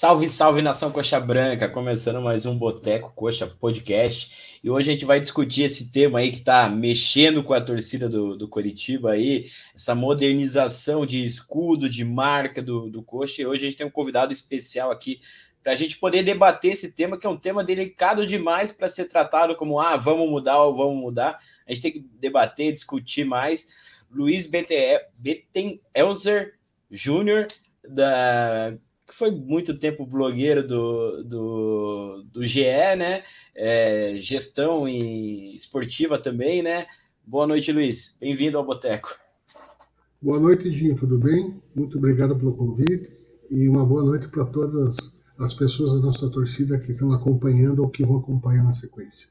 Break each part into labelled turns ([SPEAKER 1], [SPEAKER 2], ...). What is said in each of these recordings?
[SPEAKER 1] Salve, salve nação Coxa Branca, começando mais um Boteco Coxa Podcast. E hoje a gente vai discutir esse tema aí que tá mexendo com a torcida do, do Coritiba aí, essa modernização de escudo, de marca do, do Coxa. E hoje a gente tem um convidado especial aqui para a gente poder debater esse tema, que é um tema delicado demais para ser tratado como ah, vamos mudar ou vamos mudar. A gente tem que debater, discutir mais. Luiz Bettenelzer Júnior, da que foi muito tempo blogueiro do, do, do GE, né? É, gestão e esportiva também, né? Boa noite, Luiz. Bem-vindo ao Boteco.
[SPEAKER 2] Boa noite, Dinho. Tudo bem? Muito obrigado pelo convite e uma boa noite para todas as pessoas da nossa torcida que estão acompanhando ou que vão acompanhar na sequência.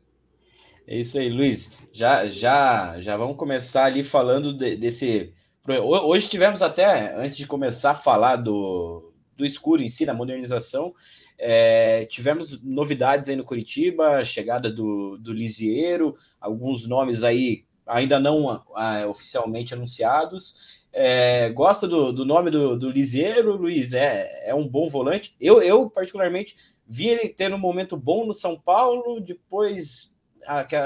[SPEAKER 1] É isso aí, Luiz. Já, já, já vamos começar ali falando de, desse. Hoje tivemos até, antes de começar a falar do, do escuro em si, da modernização. É, tivemos novidades aí no Curitiba, chegada do, do Lisieiro, alguns nomes aí ainda não oficialmente anunciados. É, gosta do, do nome do, do Lisieiro, Luiz? É, é um bom volante. Eu, eu, particularmente, vi ele tendo um momento bom no São Paulo, depois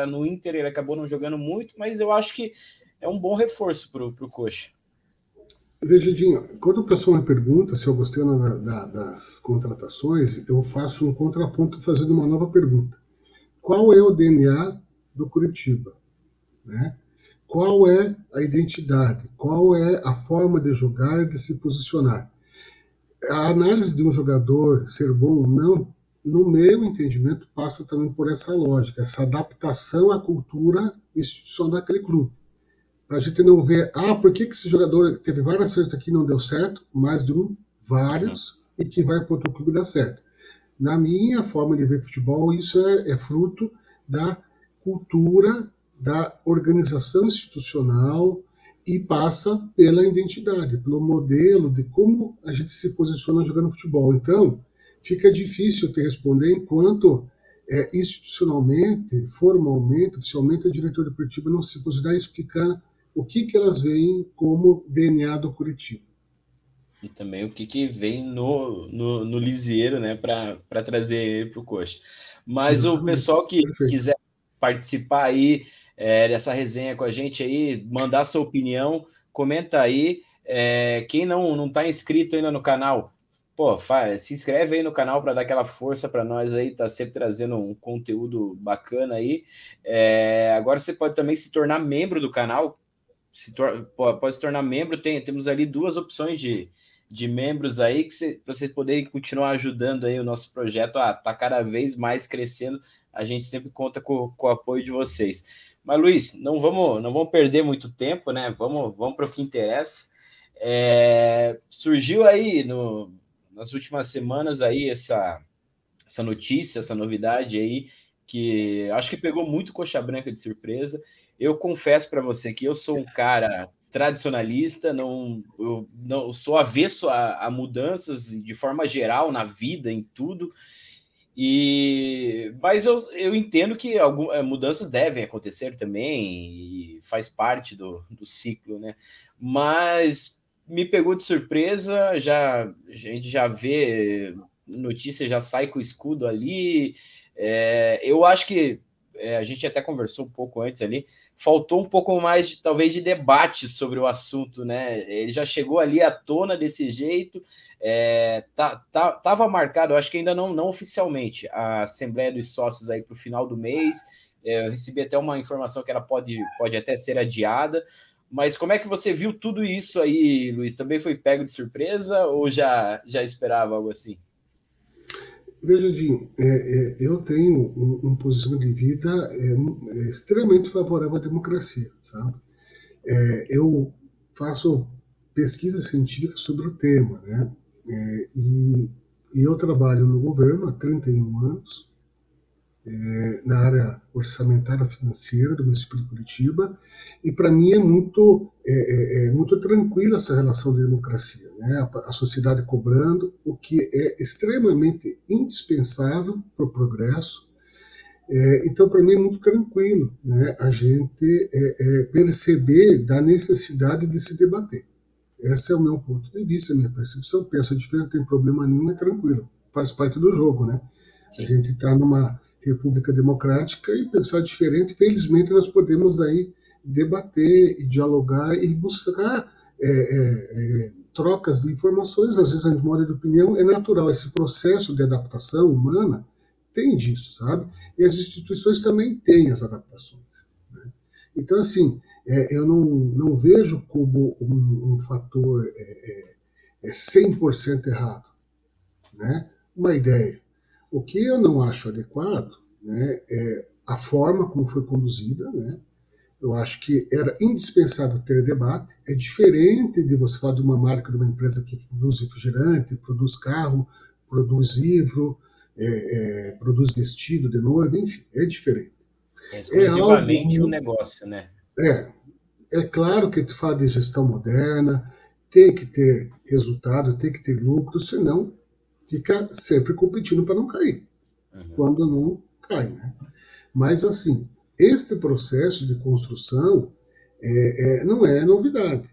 [SPEAKER 1] no Inter ele acabou não jogando muito, mas eu acho que é um bom reforço para o Coxa.
[SPEAKER 2] Veja, Dinho, quando o pessoal me pergunta se eu gostei da, da, das contratações, eu faço um contraponto fazendo uma nova pergunta. Qual é o DNA do Curitiba? Né? Qual é a identidade? Qual é a forma de jogar e de se posicionar? A análise de um jogador ser bom ou não, no meu entendimento, passa também por essa lógica, essa adaptação à cultura institucional daquele clube para a gente não ver, ah, por que, que esse jogador teve várias vezes aqui e não deu certo, mais de um, vários, e que vai para outro clube dar certo. Na minha forma de ver futebol, isso é, é fruto da cultura, da organização institucional e passa pela identidade, pelo modelo de como a gente se posiciona jogando futebol. Então, fica difícil te responder enquanto é, institucionalmente, formalmente, oficialmente, o diretor deportivo não se posicionar explicar o que, que elas veem como DNA do Curitiba.
[SPEAKER 1] E também o que, que vem no, no, no Lisieiro, né, para trazer ele para o Coxa. Mas o pessoal que Perfeito. quiser participar aí é, dessa resenha com a gente aí, mandar sua opinião, comenta aí. É, quem não não está inscrito ainda no canal, pô, faz, se inscreve aí no canal para dar aquela força para nós aí, tá sempre trazendo um conteúdo bacana aí. É, agora você pode também se tornar membro do canal, se pode se tornar membro, tem, temos ali duas opções de, de membros aí que para vocês poderem continuar ajudando aí o nosso projeto a tá cada vez mais crescendo. A gente sempre conta com, com o apoio de vocês. Mas Luiz, não vamos não vamos perder muito tempo, né? Vamos vamos para o que interessa. É, surgiu aí no, nas últimas semanas aí essa essa notícia, essa novidade aí que acho que pegou muito coxa branca de surpresa eu confesso para você que eu sou um cara tradicionalista, não, eu não sou avesso a, a, mudanças de forma geral na vida, em tudo. E mas eu, eu entendo que algumas eh, mudanças devem acontecer também e faz parte do, do ciclo, né? Mas me pegou de surpresa, já a gente já vê notícia, já sai com o escudo ali. É, eu acho que é, a gente até conversou um pouco antes ali, faltou um pouco mais, talvez, de debate sobre o assunto, né? Ele já chegou ali à tona desse jeito, é, tá, tá, tava marcado, acho que ainda não, não oficialmente, a Assembleia dos Sócios aí para o final do mês. É, eu recebi até uma informação que ela pode, pode até ser adiada. Mas como é que você viu tudo isso aí, Luiz? Também foi pego de surpresa ou já, já esperava algo assim?
[SPEAKER 2] Veja, Dinho, é, é, eu tenho um, um posicionamento de vida é, é, extremamente favorável à democracia, sabe? É, eu faço pesquisa científica sobre o tema, né? É, e, e, eu trabalho no governo há 31 anos, na área orçamentária financeira do município de Curitiba, e para mim é muito, é, é, é, muito tranquila essa relação de democracia, né? a, sociedade cobrando, o que é extremamente indispensável para o progresso. É, então, para mim é muito tranquilo né? a gente é, é, perceber da necessidade de se debater. Esse é o meu ponto de vista, a minha percepção. Pensa diferente, não tem problema nenhum, é tranquilo. faz parte do jogo, né? Sim. A gente está numa república democrática e pensar diferente, felizmente nós podemos aí debater e dialogar e buscar é, é, é, trocas de informações, às vezes a muda de opinião, é natural. Esse processo de adaptação humana tem disso, sabe? E as instituições também têm as adaptações. Né? Então, assim, é, eu não, não vejo como um, um fator é, é, 100% é errado, né? Uma ideia. O que eu não acho adequado né, é a forma como foi conduzida, né? Eu acho que era indispensável ter debate. É diferente de você falar de uma marca, de uma empresa que produz refrigerante, produz carro, produz livro, é, é, produz vestido de noiva, enfim, é diferente.
[SPEAKER 1] É exclusivamente é um negócio, né?
[SPEAKER 2] É. É claro que tu fala de gestão moderna, tem que ter resultado, tem que ter lucro, senão fica sempre competindo para não cair. Uhum. Quando não cai, né? Mas assim, este processo de construção é, é, não é novidade.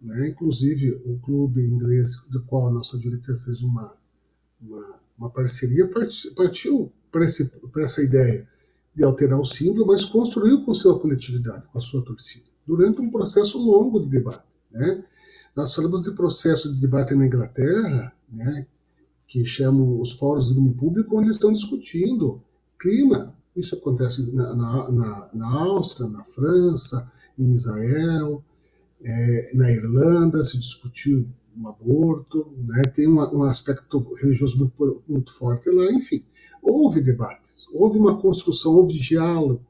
[SPEAKER 2] Né? Inclusive, o clube inglês do qual a nossa diretora fez uma, uma, uma parceria partiu para essa ideia de alterar o símbolo, mas construiu com sua coletividade, com a sua torcida, durante um processo longo de debate. Né? Nós falamos de processo de debate na Inglaterra, né, que chamam os fóruns do domínio público, onde eles estão discutindo clima, isso acontece na, na, na Áustria, na França, em Israel, é, na Irlanda se discutiu um aborto, né? tem uma, um aspecto religioso muito, muito forte lá, enfim. Houve debates, houve uma construção, houve diálogo,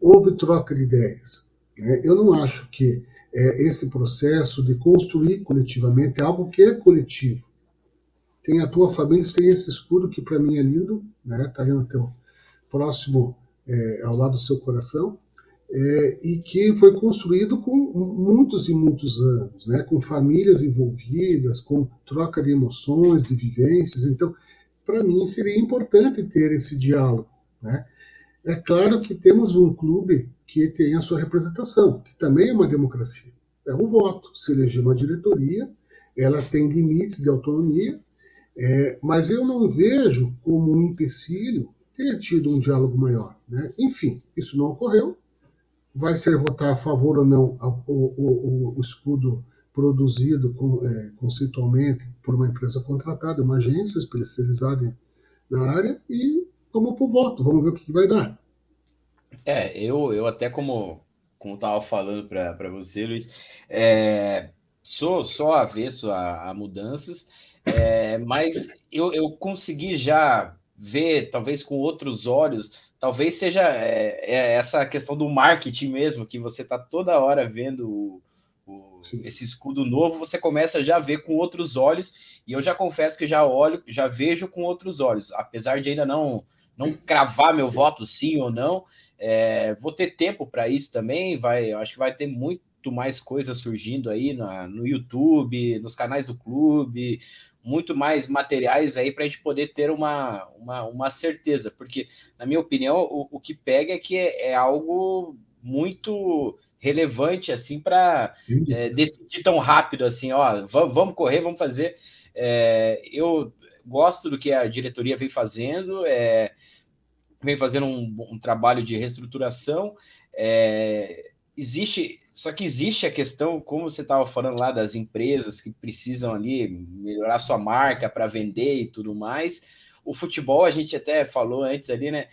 [SPEAKER 2] houve troca de ideias. Né? Eu não acho que é, esse processo de construir coletivamente é algo que é coletivo. Tem a tua família, tem esse escudo que para mim é lindo, né? Tá aí no teu próximo é, ao lado do seu coração, é, e que foi construído com muitos e muitos anos, né, com famílias envolvidas, com troca de emoções, de vivências. Então, para mim, seria importante ter esse diálogo. Né? É claro que temos um clube que tem a sua representação, que também é uma democracia. É o voto. Se eleger uma diretoria, ela tem limites de autonomia, é, mas eu não vejo como um empecilho ter tido um diálogo maior. Né? Enfim, isso não ocorreu. Vai ser votar a favor ou não o, o, o escudo produzido com, é, conceitualmente por uma empresa contratada, uma agência especializada na área, e vamos para o voto, vamos ver o que, que vai dar.
[SPEAKER 1] É, eu, eu até como como estava falando para você, Luiz, é, sou só avesso a, a mudanças, é, mas eu, eu consegui já ver, talvez com outros olhos, talvez seja é, é essa questão do marketing mesmo, que você está toda hora vendo o, o, esse escudo novo, você começa já a ver com outros olhos, e eu já confesso que já olho, já vejo com outros olhos, apesar de ainda não não cravar meu voto sim ou não, é, vou ter tempo para isso também, vai, acho que vai ter muito mais coisas surgindo aí na, no YouTube, nos canais do clube, muito mais materiais aí para a gente poder ter uma, uma, uma, certeza, porque, na minha opinião, o, o que pega é que é, é algo muito relevante assim para é, decidir tão rápido assim, ó, vamos correr, vamos fazer. É, eu gosto do que a diretoria vem fazendo, é, vem fazendo um, um, trabalho de reestruturação. É, existe só que existe a questão, como você estava falando lá, das empresas que precisam ali melhorar sua marca para vender e tudo mais. O futebol, a gente até falou antes ali, né?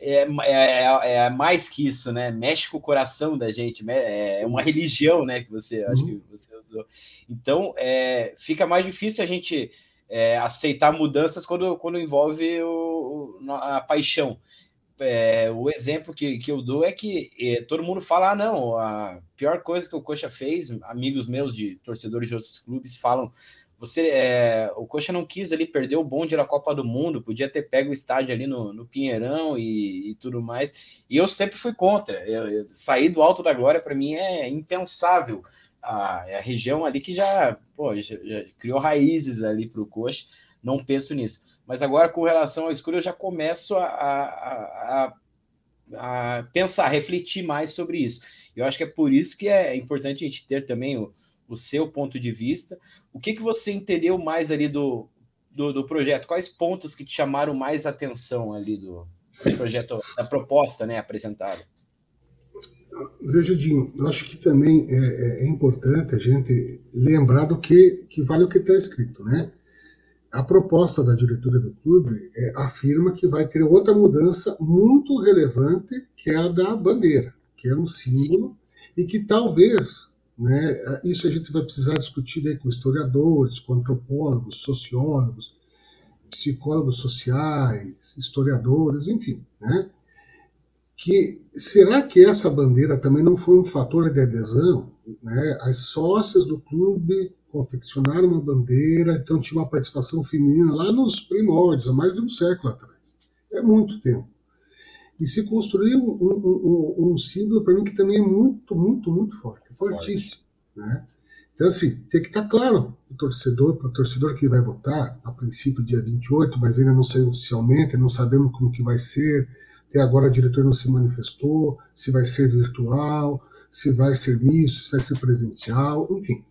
[SPEAKER 1] É, é, é, mais que isso, né? Mexe com o coração da gente, é, é uma religião, né? Que você acho que você usou. Então, é, fica mais difícil a gente é, aceitar mudanças quando, quando envolve o, a paixão é, o exemplo que, que eu dou é que é, todo mundo fala: ah, não, a pior coisa que o Coxa fez, amigos meus de torcedores de outros clubes falam. Você, é, o Coxa não quis ali perder o bonde da Copa do Mundo, podia ter pego o estádio ali no, no Pinheirão e, e, tudo mais. E eu sempre fui contra. Eu, eu, sair do Alto da Glória para mim é impensável. A, é a região ali que já, pô, já, já criou raízes ali para o Coxa. Não penso nisso. Mas agora, com relação ao escuro, eu já começo a, a, a, a pensar, refletir mais sobre isso. Eu acho que é por isso que é importante a gente ter também o, o seu ponto de vista. O que, que você entendeu mais ali do, do, do, projeto, quais pontos que te chamaram mais atenção ali do, do projeto, da proposta né, apresentada?
[SPEAKER 2] Veja, Dinho, eu acho que também é, é, é, importante a gente lembrar do que, que vale o que está escrito, né? A proposta da diretoria do clube é, afirma que vai ter outra mudança muito relevante, que é a da bandeira, que é um símbolo, e que talvez, né, isso a gente vai precisar discutir com historiadores, com antropólogos, sociólogos, psicólogos sociais, historiadores, enfim, né? que será que essa bandeira também não foi um fator de adesão? Né? As sócias do clube confeccionaram uma bandeira, então tinha uma participação feminina lá nos primórdios, há mais de um século atrás. É muito tempo. E se construiu um, um, um símbolo para mim que também é muito, muito, muito forte, fortíssimo. Né? Então, assim, tem que estar claro o torcedor, para o torcedor que vai votar, a princípio dia 28, mas ainda não saiu oficialmente, não sabemos como que vai ser, até agora a diretora não se manifestou, se vai ser virtual, se vai ser misto, se vai ser presencial, enfim.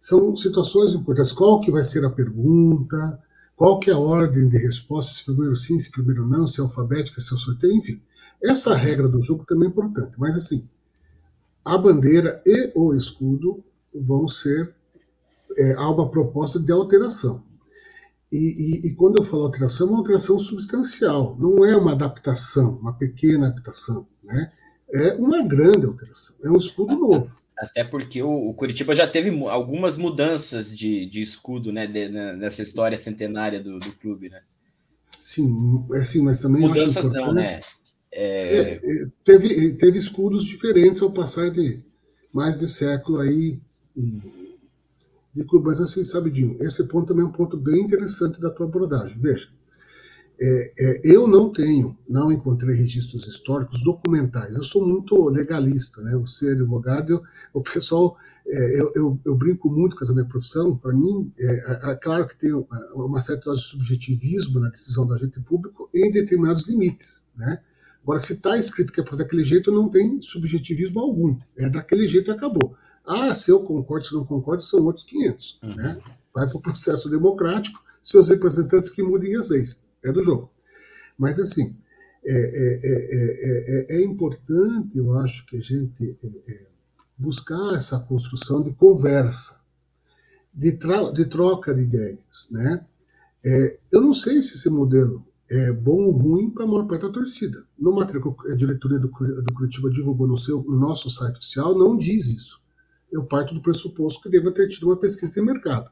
[SPEAKER 2] São situações importantes. Qual que vai ser a pergunta, qual que é a ordem de resposta, se primeiro sim, se primeiro não, se é alfabética, se é sorteio, enfim. Essa regra do jogo também é importante, mas assim, a bandeira e o escudo vão ser, é, há uma proposta de alteração. E, e, e, quando eu falo alteração, é uma alteração substancial, não é uma adaptação, uma pequena adaptação, né? É uma grande alteração, é um escudo novo.
[SPEAKER 1] Até porque o, o Curitiba já teve algumas mudanças de, de escudo, né, de, nessa história centenária do, do clube, né?
[SPEAKER 2] Sim, é sim, mas também
[SPEAKER 1] mudanças não, né?
[SPEAKER 2] É... É, é, teve, teve escudos diferentes ao passar de mais de século aí de clube. Mas assim, sabe, Dinho, esse ponto também é um ponto bem interessante da tua abordagem. Veja, é, é, eu não tenho, não encontrei registros históricos documentais. Eu sou muito legalista, né? Você é advogado, eu, o pessoal, é, eu, eu, eu, brinco muito com essa minha profissão. Para mim, é, é, é, claro que tem uma certa dose de subjetivismo na decisão do agente público em determinados limites, né? Agora, se está escrito que é daquele jeito, não tem subjetivismo algum. É daquele jeito e acabou. Ah, se eu concordo, se não concordo, são outros 500. Uhum. Né? Vai para o processo democrático, seus representantes que mudem as leis. É do jogo. Mas, assim, é, é, é, é importante, eu acho, que a gente buscar essa construção de conversa, de, de troca de ideias. Né? eu não sei se esse modelo é bom ou ruim para a maior parte da torcida. No material que a diretoria do, do Curitiba divulgou no, seu, no nosso site oficial, não diz isso eu parto do pressuposto que deva ter tido uma pesquisa de mercado.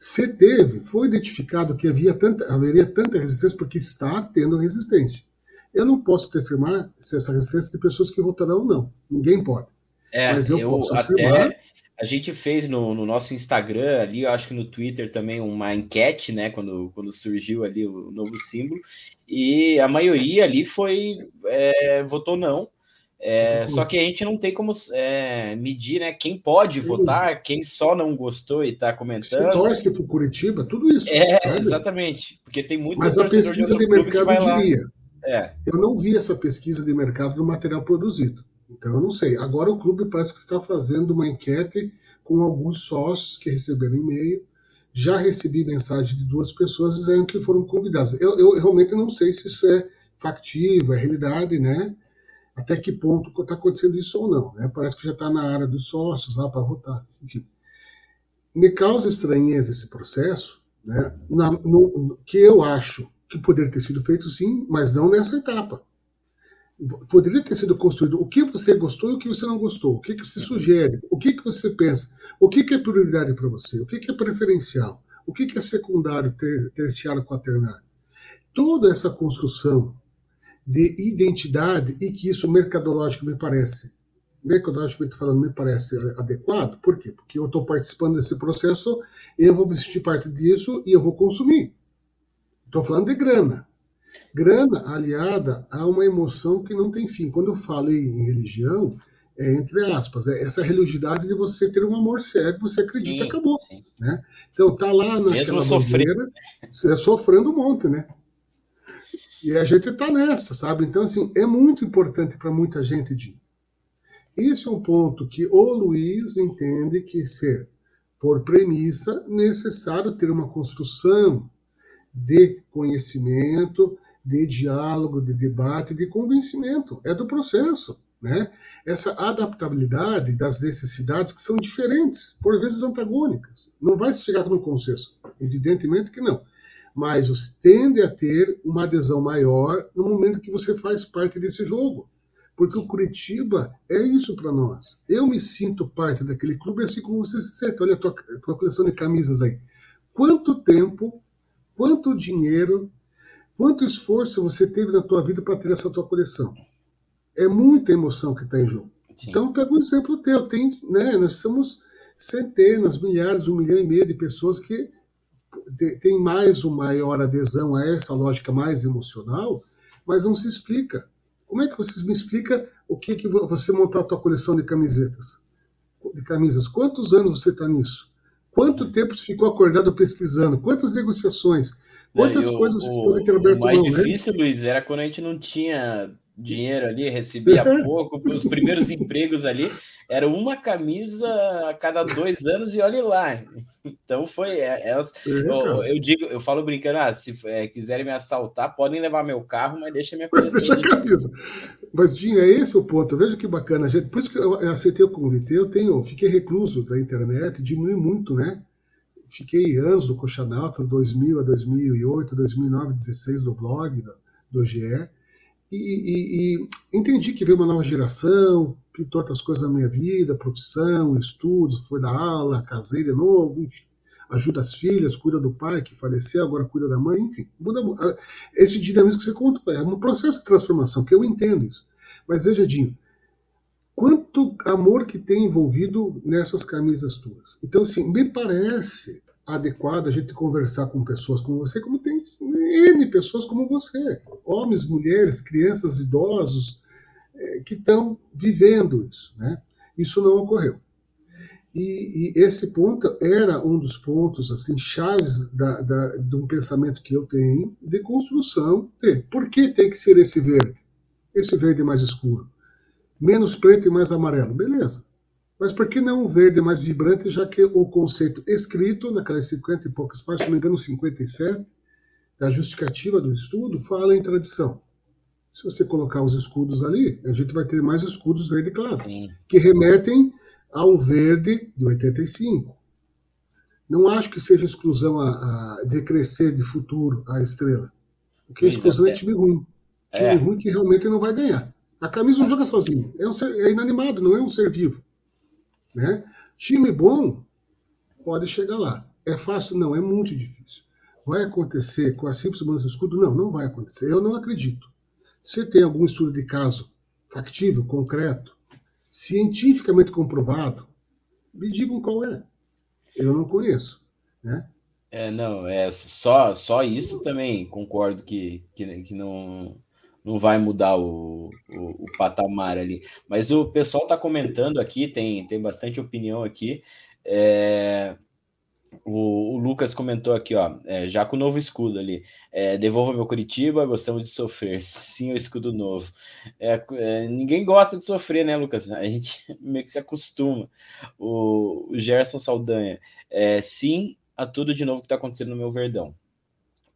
[SPEAKER 2] Se teve, foi identificado que havia tanta, haveria tanta resistência porque está tendo resistência. Eu não posso afirmar se essa resistência é de pessoas que votarão ou não. Ninguém pode.
[SPEAKER 1] É, Mas eu, eu posso afirmar. Até, a gente fez no, no, nosso Instagram ali, eu acho que no Twitter também, uma enquete, né? Quando, quando surgiu ali o novo símbolo. E a maioria ali foi. É, votou não. É, só que a gente não tem como é, medir né, quem pode Sim. votar, quem só não gostou e está comentando. Você
[SPEAKER 2] torce para o Curitiba, tudo isso.
[SPEAKER 1] É, sabe? exatamente. Porque tem muito
[SPEAKER 2] Mas a pesquisa de, de mercado diria. É. Eu não vi essa pesquisa de mercado do material produzido. Então eu não sei. Agora o clube parece que está fazendo uma enquete com alguns sócios que receberam e-mail. Já recebi mensagem de duas pessoas dizendo que foram convidadas. Eu, eu realmente não sei se isso é factível, é realidade, né? Até que ponto está acontecendo isso ou não. Né? Parece que já está na área dos sócios lá para votar. Enfim. Me causa estranheza esse processo, né? Na, no, que eu acho que poderia ter sido feito sim, mas não nessa etapa. Poderia ter sido construído o que você gostou e o que você não gostou, o que, que se sugere, o que, que você pensa, o que, que é prioridade para você, o que, que é preferencial, o que, que é secundário, ter, terciário, quaternário. Toda essa construção de identidade e que isso mercadológico me parece, mercadologicamente falando, me parece adequado. Por quê? Porque eu estou participando desse processo, eu vou me sentir parte disso e eu vou consumir. Estou falando de grana. Grana aliada a uma emoção que não tem fim. Quando eu falei em religião, é entre aspas, é essa religiosidade de você ter um amor cego, você acredita, sim, acabou. Sim. Né? Então tá lá naquela Mesmo sofrendo. Bandeira, é sofrendo um monte, né? E a gente está nessa, sabe? Então, assim, é muito importante para muita gente de. Esse é um ponto que o Luiz entende que ser, por premissa, necessário ter uma construção de conhecimento, de diálogo, de debate, de convencimento. É do processo. Né? Essa adaptabilidade das necessidades que são diferentes, por vezes antagônicas. Não vai se chegar no consenso. Evidentemente que não. Mas você tende a ter uma adesão maior no momento que você faz parte desse jogo. Porque o Curitiba é isso para nós. Eu me sinto parte daquele clube assim como você se sente. Olha a tua, a tua coleção de camisas aí. Quanto tempo, quanto dinheiro, quanto esforço você teve na tua vida para ter essa tua coleção? É muita emoção que está em jogo. Sim. Então, pega um exemplo teu. Tem, né, nós somos centenas, milhares, um milhão e meio de pessoas que têm mais ou maior adesão a essa lógica mais emocional, mas não se explica. Como é que vocês me explicam o que que você montar a tua coleção de camisetas? De camisas. Quantos anos você está nisso? Quanto tempo você ficou acordado pesquisando? Quantas negociações? Quantas
[SPEAKER 1] não,
[SPEAKER 2] coisas
[SPEAKER 1] o, você pode ter aberto O mais mão, né? difícil, né? Luiz, era quando a gente não tinha dinheiro ali, recebia pouco, os primeiros empregos ali, era uma camisa a cada dois anos e olhe lá. Então foi. É, é, eu, eu, digo, eu falo brincando, ah, se é, quiserem me assaltar, podem levar meu carro, mas deixa minha coleção.
[SPEAKER 2] Deixa camisa. Mas, Dinho, é esse o ponto. Veja que bacana, gente. Por isso que eu aceitei o convite. Eu tenho, fiquei recluso da internet, diminui muito, né? Fiquei anos do Coxanautas, 2000 a 2008, 2009, 16 do blog, do, do GE e, e, e, entendi que veio uma nova geração, pintou outras coisas na minha vida, profissão, estudos, foi da aula, casei de novo, enfim, ajuda as filhas, cuida do pai que faleceu, agora cuida da mãe, enfim, muda, esse dinamismo que você contou, é um processo de transformação, que eu entendo isso. Mas veja, Dinho, quanto amor que tem envolvido nessas camisas tuas. Então, assim, me parece adequado a gente conversar com pessoas como você, como tem N pessoas como você, homens, mulheres, crianças, idosos, é, que estão vivendo isso. Né? Isso não ocorreu. E, e, esse ponto era um dos pontos assim chaves da, da, de um pensamento que eu tenho de construção de por que tem que ser esse verde? Esse verde mais escuro. Menos preto e mais amarelo. Beleza. Mas por que não um verde mais vibrante, já que o conceito escrito, naquelas 50 e poucas páginas, se não me engano, 57, da justificativa do estudo, fala em tradição. Se você colocar os escudos ali, a gente vai ter mais escudos verde claro, Sim. que remetem ao verde de 85. Não acho que seja exclusão a, a decrescer de futuro a estrela. Porque a exclusão é time ruim. Time é. ruim que realmente não vai ganhar. A camisa não joga sozinha. É, um ser, é inanimado, não é um ser vivo. Né? Time bom pode chegar lá. É fácil? Não, é muito difícil. Vai acontecer com a simples mudança de escudo? Não, não vai acontecer. Eu não acredito. Se tem algum estudo de caso factível, concreto, cientificamente comprovado, me digam qual é. Eu não conheço. Né?
[SPEAKER 1] É, não, é só, só isso também concordo que, que, que não, não vai mudar o, o, o patamar ali. Mas o pessoal está comentando aqui, tem, tem bastante opinião aqui. É, o, o, Lucas comentou aqui, ó, é, já com o novo escudo ali. É, devolva meu Curitiba, gostamos de sofrer. Sim, o escudo novo. É, é, ninguém gosta de sofrer, né, Lucas? A gente meio que se acostuma. O, o Gerson Saldanha, é, sim a tudo de novo que está acontecendo no meu Verdão.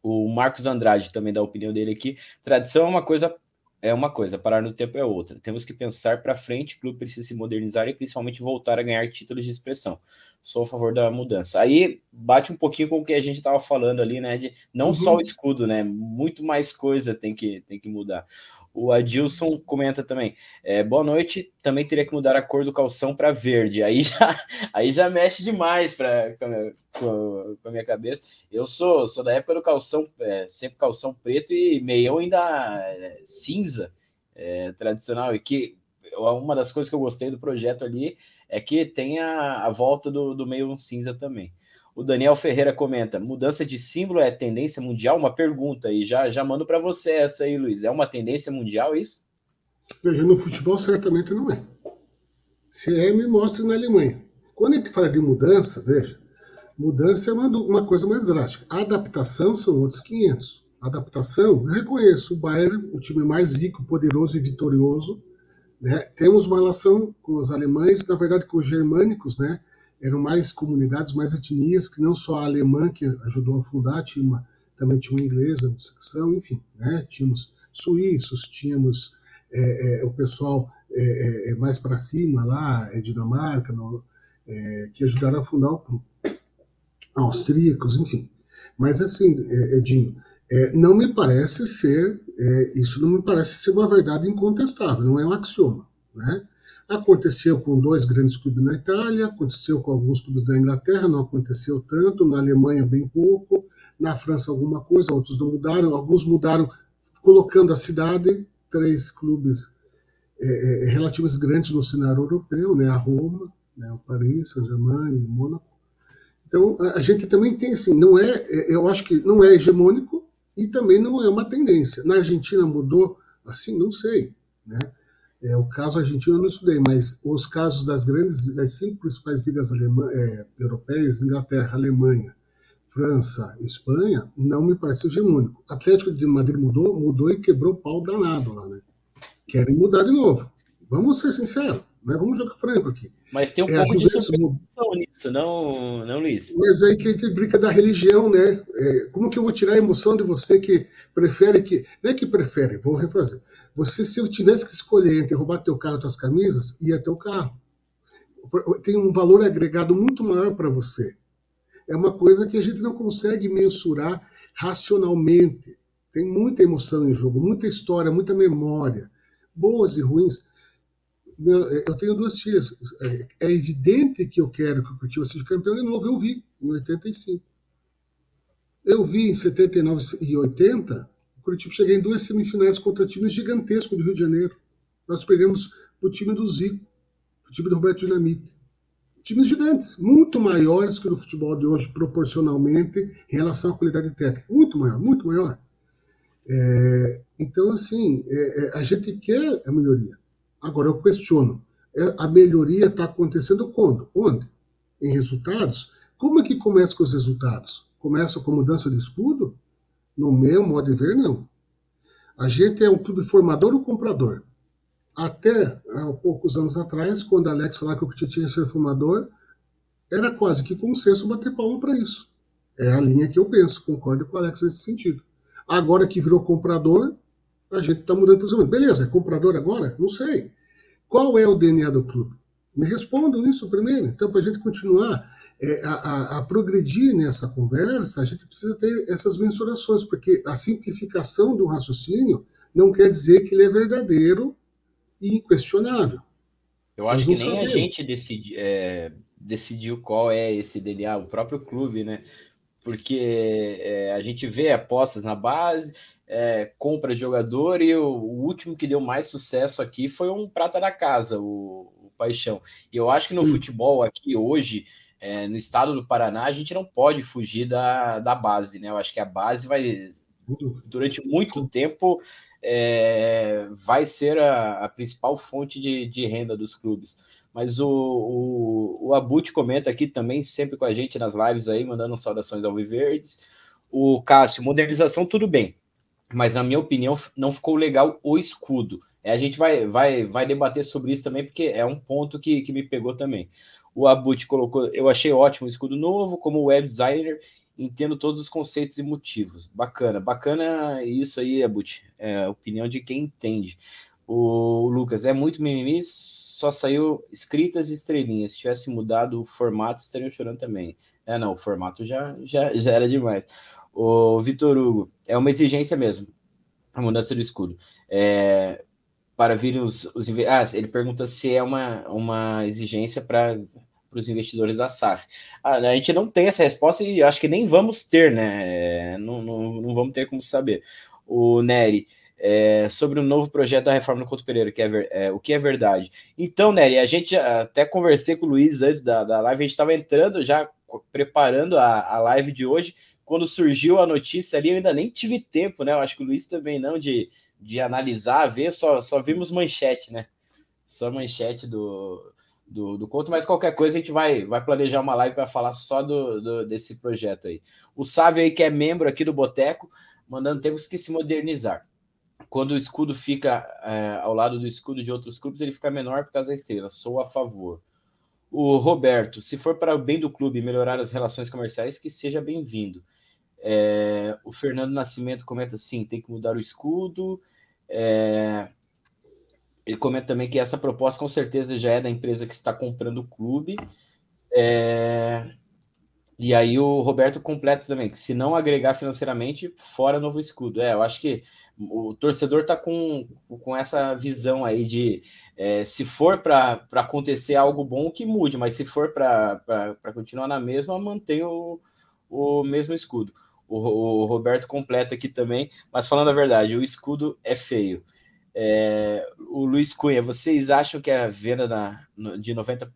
[SPEAKER 1] O Marcos Andrade também dá a opinião dele aqui. Tradição é uma coisa é uma coisa, parar no tempo é outra. Temos que pensar para frente, o clube precisa se modernizar e principalmente voltar a ganhar títulos de expressão. Sou a favor da mudança. Aí bate um pouquinho com o que a gente estava falando ali, né? De não uhum. só o escudo, né? Muito mais coisa tem que, tem que mudar. O Adilson comenta também. É, boa noite. Também teria que mudar a cor do calção para verde. Aí já, aí já mexe demais pra, com, com, a minha cabeça. Eu sou, sou da época do calção, é, sempre calção preto e meião ainda é, cinza, é, tradicional. E que uma das coisas que eu gostei do projeto ali é que tem a, a volta do, do meio cinza também. O Daniel Ferreira comenta: mudança de símbolo é tendência mundial? Uma pergunta aí, já, já mando para você essa aí, Luiz. É uma tendência mundial isso?
[SPEAKER 2] Veja, no futebol certamente não é. Se é, me mostre na Alemanha. Quando a gente fala de mudança, veja, mudança é uma, uma coisa mais drástica. A adaptação são outros 500. adaptação, eu reconheço, o Bayern, o time mais rico, poderoso e vitorioso, né? Temos uma relação com os alemães, na verdade com os germânicos, né? eram mais comunidades, mais etnias, que não só a alemã, que ajudou a fundar, tinha uma também tinha uma inglesa de secção, enfim, né? tínhamos suíços, tínhamos é, é, o pessoal é, é, é mais para cima lá, é Dinamarca, no, que ajudaram a fundar o clube, austríacos, enfim. Mas assim, Edinho, não me parece ser, isso não me parece ser uma verdade incontestável, não é um axioma, né? Aconteceu com dois grandes clubes na Itália, aconteceu com alguns clubes da Inglaterra, não aconteceu tanto, na Alemanha bem pouco, na França alguma coisa, outros não mudaram, alguns mudaram colocando a cidade, três clubes é, é, relativamente grandes no cenário europeu, né, a Roma, né, o Paris, Saint-Germain e Mônaco. Então a, a gente também tem assim, não é, é, eu acho que não é hegemônico e também não é uma tendência. Na Argentina mudou assim, não sei, né? É, o caso argentino eu não estudei, mas os casos das grandes, das cinco principais ligas alemã, é, europeias, Inglaterra, Alemanha, França, Espanha, não me parece hegemônico. Atlético de Madrid mudou, mudou e quebrou o pau danado lá, né? Querem mudar de novo. Vamos ser sinceros, né? Vamos jogar franco aqui.
[SPEAKER 1] Mas tem um é, pouco de superstição nisso, não, não, Luiz?
[SPEAKER 2] Mas aí que a gente brinca da religião, né? É, como que eu vou tirar a emoção de você que prefere que. Não é que prefere, vou refazer. Você, se eu tivesse que escolher entre roubar teu carro e tuas camisas, ia teu carro. Tem um valor agregado muito maior para você. É uma coisa que a gente não consegue mensurar racionalmente. Tem muita emoção em jogo, muita história, muita memória, boas e ruins. Eu tenho duas filhas. É evidente que eu quero que o Curitiba seja campeão de novo. Eu vi em 85. Eu vi em 79 e 80 Curitiba cheguei em duas semifinais contra times gigantescos do Rio de Janeiro. Nós perdemos o time do Zico, o time do Roberto Dinamite. Times gigantes, muito maiores que o futebol de hoje, proporcionalmente, em relação à qualidade técnica. Muito maior, muito maior. É, então, assim, é, é, a gente quer a melhoria. Agora, eu questiono: é, a melhoria está acontecendo quando? Onde? Em resultados? Como é que começa com os resultados? Começa com mudança de escudo? No meu modo de ver, não. A gente é um clube formador ou comprador. Até há poucos anos atrás, quando Alex falava que o tinha que ser formador, era quase que consenso bater palma para isso. É a linha que eu penso, concordo com o Alex nesse sentido. Agora que virou comprador, a gente está mudando para o Beleza, é comprador agora? Não sei. Qual é o DNA do clube? Me respondam isso primeiro. Então, para a gente continuar é, a, a, progredir nessa conversa, a gente precisa ter essas mensurações, porque a simplificação do raciocínio não quer dizer que ele é verdadeiro e inquestionável.
[SPEAKER 1] Eu acho que nem sabemos. a gente decidi, é, decidiu qual é esse DNA, o próprio clube, né? Porque é, a gente vê apostas na base, é, compra de jogador e o, o, último que deu mais sucesso aqui foi um prata da casa, o, o Paixão. E eu acho que no Sim. futebol aqui hoje é, no estado do Paraná, a gente não pode fugir da, da base, né? Eu acho que a base vai, durante muito tempo, é, vai ser a, a, principal fonte de, de renda dos clubes. Mas o, o, o Abut comenta aqui também, sempre com a gente nas lives aí, mandando saudações ao Viverdes. O Cássio, modernização, tudo bem mas na minha opinião não ficou legal o escudo. É, a gente vai, vai, vai debater sobre isso também, porque é um ponto que, que me pegou também. O Abut colocou, eu achei ótimo o escudo novo, como web designer, entendo todos os conceitos e motivos. Bacana, bacana isso aí, Abut. É opinião de quem entende. O Lucas, é muito mimimi, só saiu escritas e estrelinhas. Se tivesse mudado o formato, estariam chorando também. É, não, o formato já, já, já era demais. O Vitor Hugo, é uma exigência mesmo, a mudança do escudo. É, para virem os, os ah, ele pergunta se é uma, uma exigência para os investidores da SAF. Ah, a gente não tem essa resposta e acho que nem vamos ter, né? É, não, não, não vamos ter como saber. O Nery, é, sobre o novo projeto da reforma do Couto Pereira, que é, é, o que é verdade. Então, Nery, a gente até conversei com o Luiz antes da, da live, a gente estava entrando já preparando a, a live de hoje, quando surgiu a notícia ali, eu ainda nem tive tempo, né? Eu acho que o Luiz também não, de, de analisar, ver, só, só vimos manchete, né? Só manchete do, do, do conto, mas qualquer coisa a gente vai, vai planejar uma live para falar só do, do, desse projeto aí. O Sávio aí, que é membro aqui do Boteco, mandando temos que se modernizar. Quando o escudo fica é, ao lado do escudo de outros clubes, ele fica menor por causa da estrela. Sou a favor. O Roberto, se for para o bem do clube melhorar as relações comerciais, que seja bem-vindo. É, o Fernando Nascimento comenta assim: tem que mudar o escudo. É, ele comenta também que essa proposta com certeza já é da empresa que está comprando o clube. É, e aí o Roberto completa também, que se não agregar financeiramente, fora novo escudo. É, eu acho que o torcedor está com, com essa visão aí de é, se for para acontecer algo bom, que mude, mas se for para continuar na mesma, mantenha o, o mesmo escudo. O, o, Roberto completa aqui também, mas falando a verdade, o escudo é feio. É, o Luiz Cunha, vocês acham que a venda na, de 90%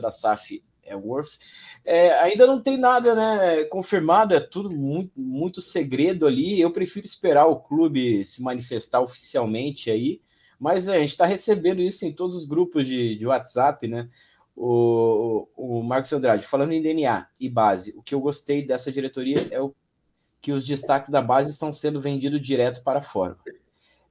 [SPEAKER 1] da SAF é worth. É, ainda não tem nada né, confirmado, é tudo muito, muito segredo ali. Eu prefiro esperar o clube se manifestar oficialmente aí, mas a gente está recebendo isso em todos os grupos de, de WhatsApp, né? O, o, Marcos Andrade, falando em DNA e base, o que eu gostei dessa diretoria é o, que os destaques da base estão sendo vendidos direto para fora.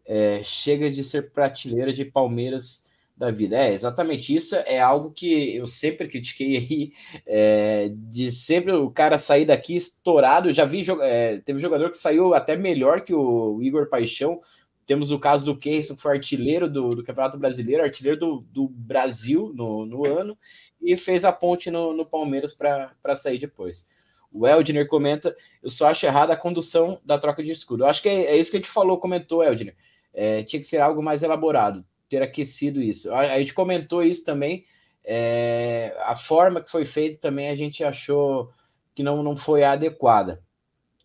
[SPEAKER 1] É, chega de ser prateleira de Palmeiras da vida. É, exatamente isso é algo que eu sempre critiquei aí, é, de sempre o cara sair daqui estourado. Já vi, é, teve jogador que saiu até melhor que o Igor Paixão. Temos o caso do Keyson, que foi artilheiro do, do Campeonato Brasileiro, artilheiro do, do Brasil no, no ano, e fez a ponte no, no Palmeiras para sair depois. O Eldner comenta: eu só acho errada a condução da troca de escudo. Eu acho que é, é isso que a gente falou, comentou, Eldner. É, tinha que ser algo mais elaborado ter aquecido isso. A, a gente comentou isso também. É, a forma que foi feita também a gente achou que não, não foi adequada.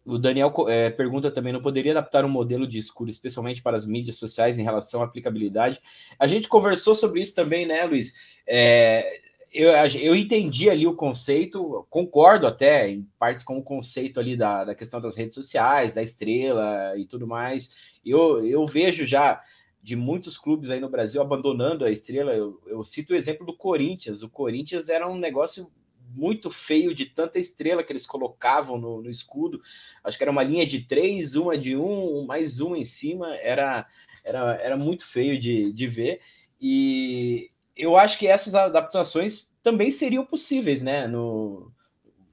[SPEAKER 1] O Daniel é, pergunta também: não poderia adaptar um modelo de escuro, especialmente para as mídias sociais, em relação à aplicabilidade? A gente conversou sobre isso também, né, Luiz? É, eu, eu entendi ali o conceito, concordo até em partes com o conceito ali da, da questão das redes sociais, da estrela e tudo mais. Eu, eu vejo já de muitos clubes aí no Brasil abandonando a estrela. Eu, eu, cito o exemplo do Corinthians. O Corinthians era um negócio muito feio de tanta estrela que eles colocavam no, no escudo. Acho que era uma linha de três, uma de um, mais um em cima. Era, era, era muito feio de, de ver. E eu acho que essas adaptações também seriam possíveis, né? No,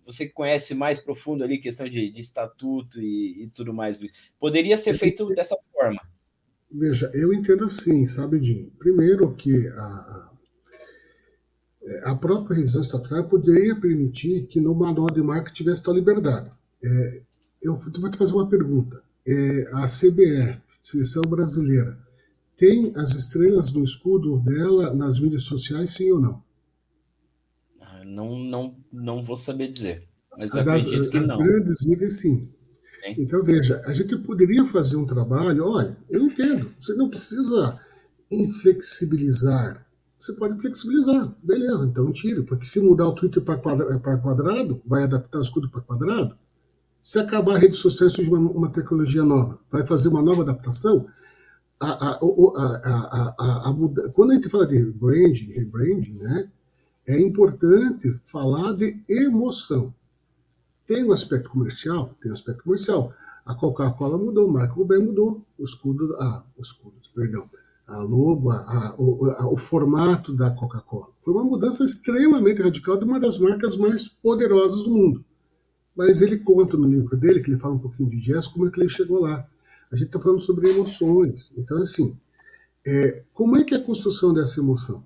[SPEAKER 1] você que conhece mais profundo ali questão de, de estatuto e, e tudo mais, poderia ser feito dessa forma.
[SPEAKER 2] Veja, eu entendo assim, sabe, Jim? Primeiro que a, a própria revisão estatutária poderia permitir que no manual de marca tivesse tal liberdade. É, eu vou te fazer uma pergunta. É, a CBF, Seleção Brasileira, tem as estrelas do escudo dela nas mídias sociais, sim ou não?
[SPEAKER 1] Ah, não, não, não vou saber dizer. Mas
[SPEAKER 2] das,
[SPEAKER 1] acredito que
[SPEAKER 2] as
[SPEAKER 1] não.
[SPEAKER 2] grandes ligas, sim. Então, veja, a gente poderia fazer um trabalho, olha, eu entendo, você não precisa inflexibilizar. Você pode flexibilizar, beleza, então tire, porque se mudar o Twitter para quadra, quadrado, vai adaptar o escudo para quadrado. Se acabar a rede social surge uma, uma, tecnologia nova, vai fazer uma nova adaptação. A, a, a, quando a gente fala de rebranding, rebranding, né, é importante falar de emoção. Tem um aspecto comercial? Tem um aspecto comercial. A Coca-Cola mudou, o Marco Rubem mudou, o escudo, ah, o escudo, perdão, a logo, a, a, o, a, o, formato da Coca-Cola. Foi uma mudança extremamente radical de uma das marcas mais poderosas do mundo. Mas ele conta no livro dele, que ele fala um pouquinho de jazz, como é que ele chegou lá. A gente está falando sobre emoções. Então, assim, é, como é que é a construção dessa emoção?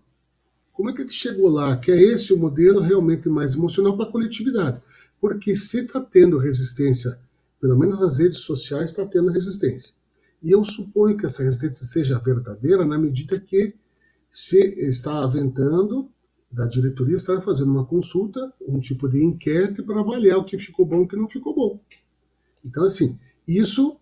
[SPEAKER 2] Como é que ele chegou lá? Que é esse o modelo realmente mais emocional para a coletividade. Porque se está tendo resistência, pelo menos nas redes sociais está tendo resistência. E eu suponho que essa resistência seja verdadeira na medida que se está aventando da diretoria estar fazendo uma consulta, um tipo de enquete para avaliar o que ficou bom e o que não ficou bom. Então, assim, isso,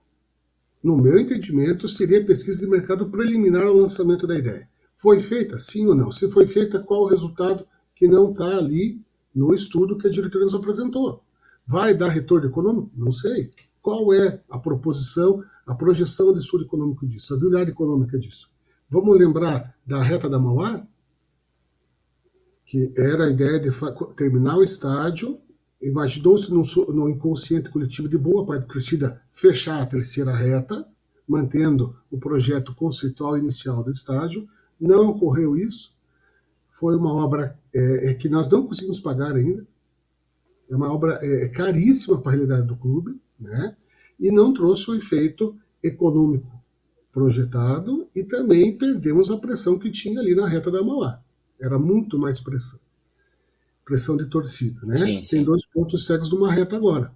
[SPEAKER 2] no meu entendimento, seria pesquisa de mercado preliminar ao lançamento da ideia. Foi feita? Sim ou não? Se foi feita, qual o resultado que não está ali no estudo que a diretoria nos apresentou. Vai dar retorno econômico? Não sei. Qual é a proposição, a projeção do estudo econômico disso, a viabilidade econômica disso? Vamos lembrar da reta da Mauá? Que era a ideia de terminar o estádio, imaginou-se no, no, inconsciente coletivo de boa parte do Cristida fechar a terceira reta, mantendo o projeto conceitual inicial do estádio. Não ocorreu isso foi uma obra é, é, que nós não conseguimos pagar ainda. É uma obra é, é caríssima para a realidade do clube. né? E não trouxe o efeito econômico projetado e também perdemos a pressão que tinha ali na reta da Mauá. Era muito mais pressão. Pressão de torcida, né? Sim, sim. Tem dois pontos cegos numa reta agora.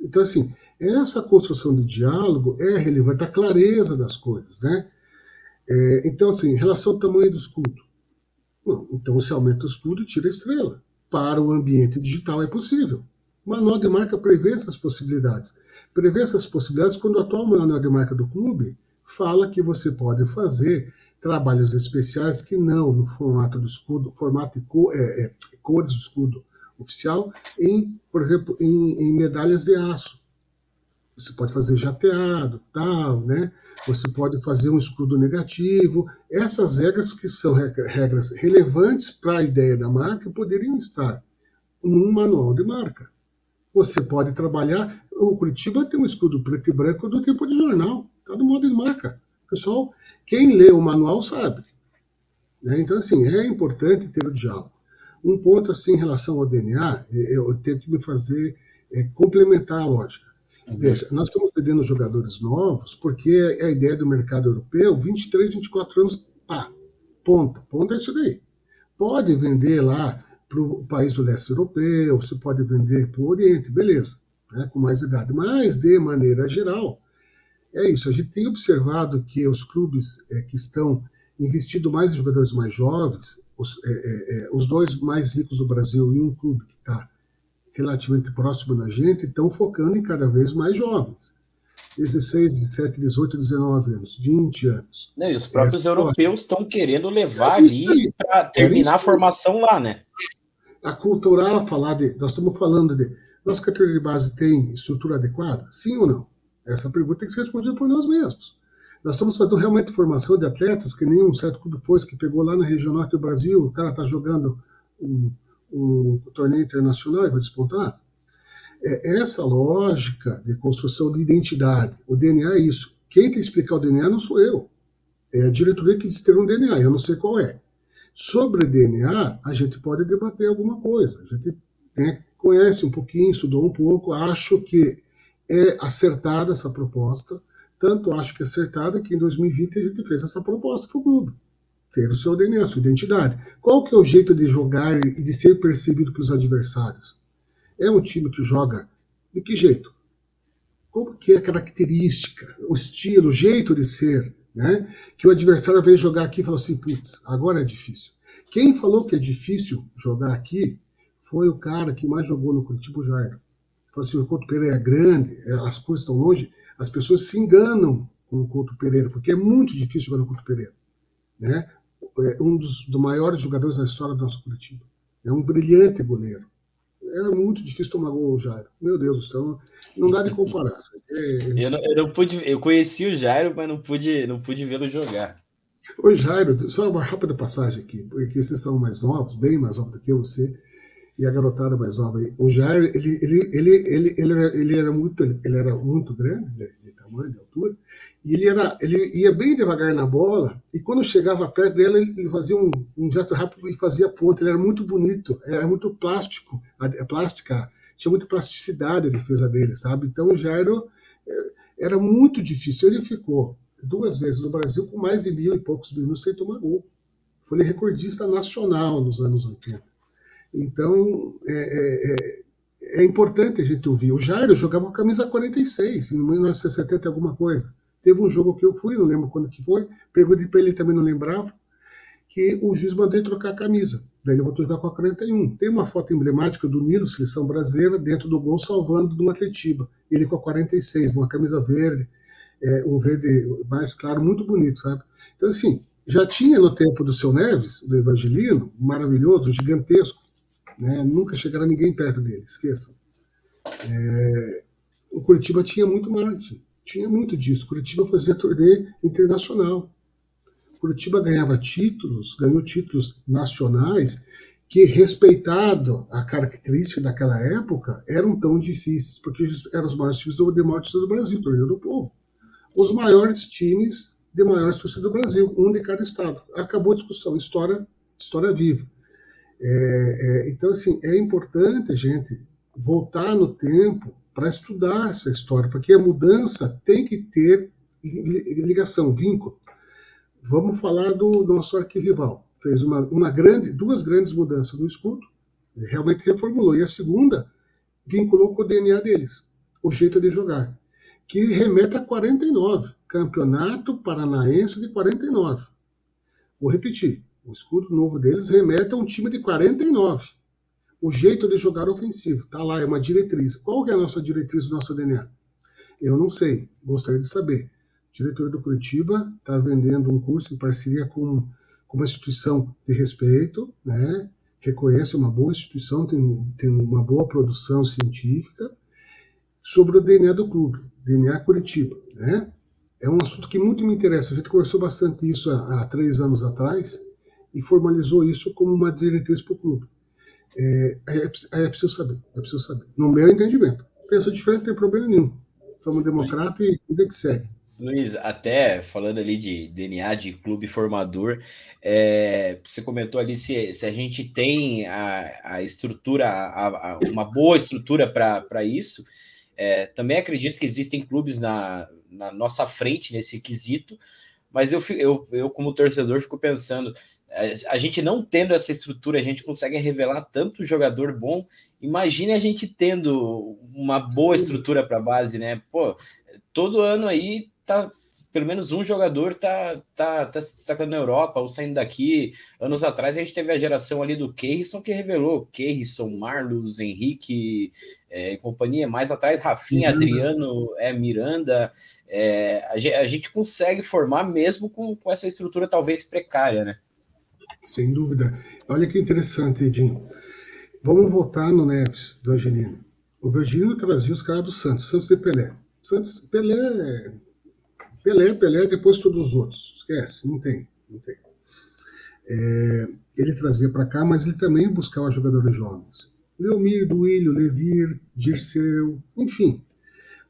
[SPEAKER 2] Então, assim, essa construção de diálogo é relevante, a clareza das coisas, né? É, então, assim, em relação ao tamanho do escudo. Bom, então, se aumenta o escudo, tira a estrela. Para o ambiente digital é possível. O manual de marca prevê essas possibilidades. Prevê essas possibilidades quando o atual manual de marca do clube fala que você pode fazer trabalhos especiais que não no formato do escudo, formato e é, é, cores do escudo oficial, em, por exemplo, em, em medalhas de aço. Você pode fazer jateado, tal, né? Você pode fazer um escudo negativo. Essas regras que são regras relevantes para a ideia da marca poderiam estar num manual de marca. Você pode trabalhar. O Curitiba tem um escudo preto e branco do tempo de jornal, está no modo de marca. Pessoal, quem lê o manual sabe. Né? Então, assim, é importante ter o diálogo. Um ponto assim em relação ao DNA, eu tenho que me fazer é, complementar a lógica. Uhum. Veja, nós estamos perdendo jogadores novos porque é a ideia do mercado europeu, 23, 24 anos, pá, ponta, ponta é isso daí. Pode vender lá para o país do leste europeu, você pode vender para o Oriente, beleza, né, com mais idade. Mas, de maneira geral, é isso. A gente tem observado que os clubes é, que estão investindo mais em jogadores mais jovens, os, é, é, é, os dois mais ricos do Brasil e um clube que está relativamente próximo da gente, estão focando em cada vez mais jovens. 16, 17, 18, 19 anos, 20 anos.
[SPEAKER 1] Não, e os próprios Essa europeus estão querendo levar é ali para terminar a formação lá, né?
[SPEAKER 2] Aculturar, falar de. Nós estamos falando de. Nossa categoria de base tem estrutura adequada? Sim ou não? Essa pergunta tem que ser respondida por nós mesmos. Nós estamos fazendo realmente formação de atletas, que nem um certo clube foi que pegou lá na região norte do Brasil, o cara está jogando um, um, torneio internacional e vai despontar. É essa lógica de construção de identidade. O DNA é isso. Quem tem que explicar o DNA não sou eu. É a diretoria que diz ter um DNA, eu não sei qual é. Sobre DNA, a gente pode debater alguma coisa. A gente tem, conhece um pouquinho, estudou um pouco, acho que é acertada essa proposta tanto acho que é acertada que em 2020 a gente fez essa proposta para o clube. Ter o seu DNA, a sua identidade. Qual que é o jeito de jogar e de ser percebido pelos adversários? É um time que joga de que jeito? Como que é a característica, o estilo, o jeito de ser, né? Que o adversário veio jogar aqui e falou assim, putz, agora é difícil. Quem falou que é difícil jogar aqui foi o cara que mais jogou no Curitiba, o Jair. Falou assim, o Couto Pereira é grande, é, as coisas estão longe, as pessoas se enganam com o Couto Pereira, porque é muito difícil jogar no Couto Pereira. Né? É um dos, dos maiores jogadores da história do nosso Curitiba. É um brilhante goleiro. Era muito difícil tomar gol o Jairo. Meu Deus do céu, não dá de comparar.
[SPEAKER 1] É... Eu, não, eu, não, pude, eu conheci o Jairo, mas não pude, não pude vê-lo jogar.
[SPEAKER 2] Oi, Jairo, só uma rápida passagem aqui, porque vocês são mais novos, bem mais novos do que você e a garotada mais nova. O Jair, ele, ele, ele, ele, ele, era, ele era muito, ele era muito grande de, de, tamanho, de altura, e ele era, ele ia bem devagar na bola. E quando chegava perto dela, ele fazia um, um gesto rápido e fazia ponta. Ele era muito bonito, era muito plástico, a, a plástica tinha muita plasticidade a defesa dele, sabe? Então o Jairo é, era muito difícil. Ele ficou duas vezes no Brasil com mais de mil e poucos minutos sem tomar gol. Foi recordista nacional nos anos 80. Então, é, é, é, é, importante a gente ouvir. O Jairo jogava com a camisa 46, em 1970 alguma coisa. Teve um jogo que eu fui, não lembro quando que foi, perguntei para ele, também não lembrava, que o juiz mandou ele trocar a camisa. Daí ele voltou a jogar com a 41. Tem uma foto emblemática do Nilo, seleção brasileira, dentro do gol, salvando do Atletiba. Ele com a 46, uma camisa verde, é, um verde mais claro, muito bonito, sabe? Então, assim, já tinha no tempo do seu Neves, do Evangelino, maravilhoso, gigantesco, né? Nunca chegará ninguém perto dele, esqueçam. É, o Curitiba tinha muito marketing, tinha muito disso. Curitiba fazia turnê internacional. Curitiba ganhava títulos, ganhou títulos nacionais que, respeitado a característica daquela época, eram tão difíceis, porque eram os maiores times do, de maior do Brasil, torneio do povo. Os maiores times de maior torcida do Brasil, um de cada estado. Acabou a discussão, história, história viva. É, é, então, assim, é importante a gente voltar no tempo para estudar essa história, porque a mudança tem que ter ligação, vínculo. Vamos falar do nosso arquirrival. Fez uma, uma grande, duas grandes mudanças no escudo, realmente reformulou. E a segunda vinculou com o DNA deles, o jeito de jogar, que remete a 49, Campeonato Paranaense de 49. Vou repetir, o escudo novo deles remete a um time de 49. O jeito de jogar ofensivo, tá lá, é uma diretriz. Qual é a nossa diretriz do nosso DNA? Eu não sei, gostaria de saber. O diretor do Curitiba está vendendo um curso em parceria com, com uma instituição de respeito, né? reconhece uma boa instituição, tem, tem uma boa produção científica sobre o DNA do clube, DNA Curitiba. Né? É um assunto que muito me interessa. A gente conversou bastante isso há, há três anos atrás e formalizou isso como uma diretriz para o clube. É, é, é, preciso saber, é preciso saber. No meu entendimento. Pensa diferente, não tem problema nenhum. Somos democrata e vida que segue.
[SPEAKER 1] Luiz, até falando ali de DNA de clube formador, é, você comentou ali se, se a gente tem a, a estrutura, a, a, uma boa estrutura para isso. É, também acredito que existem clubes na, na nossa frente nesse quesito, mas eu, eu, eu, como torcedor, fico pensando: a gente não tendo essa estrutura, a gente consegue revelar tanto jogador bom. Imagine a gente tendo uma boa estrutura para base, né? Pô, todo ano aí tá pelo menos um jogador tá, tá, tá se destacando na Europa ou saindo daqui. Anos atrás a gente teve a geração ali do Keirson que revelou Keirson, Marlos, Henrique é, e companhia. Mais atrás, Rafinha, Miranda. Adriano, é, Miranda. É, a, a, gente consegue formar mesmo com, com essa estrutura talvez precária, né?
[SPEAKER 2] Sem dúvida. Olha que interessante, Edinho. Vamos voltar no Neves, do Angelino. O Virgínio trazia os caras do Santos, Santos de Pelé. Santos, Pelé Pelé, Pelé, depois todos os outros. Esquece, não tem, não tem. É, ele trazia para cá, mas ele também buscava jogadores jovens. Leomir, Duílio, Levir, Dirceu, enfim.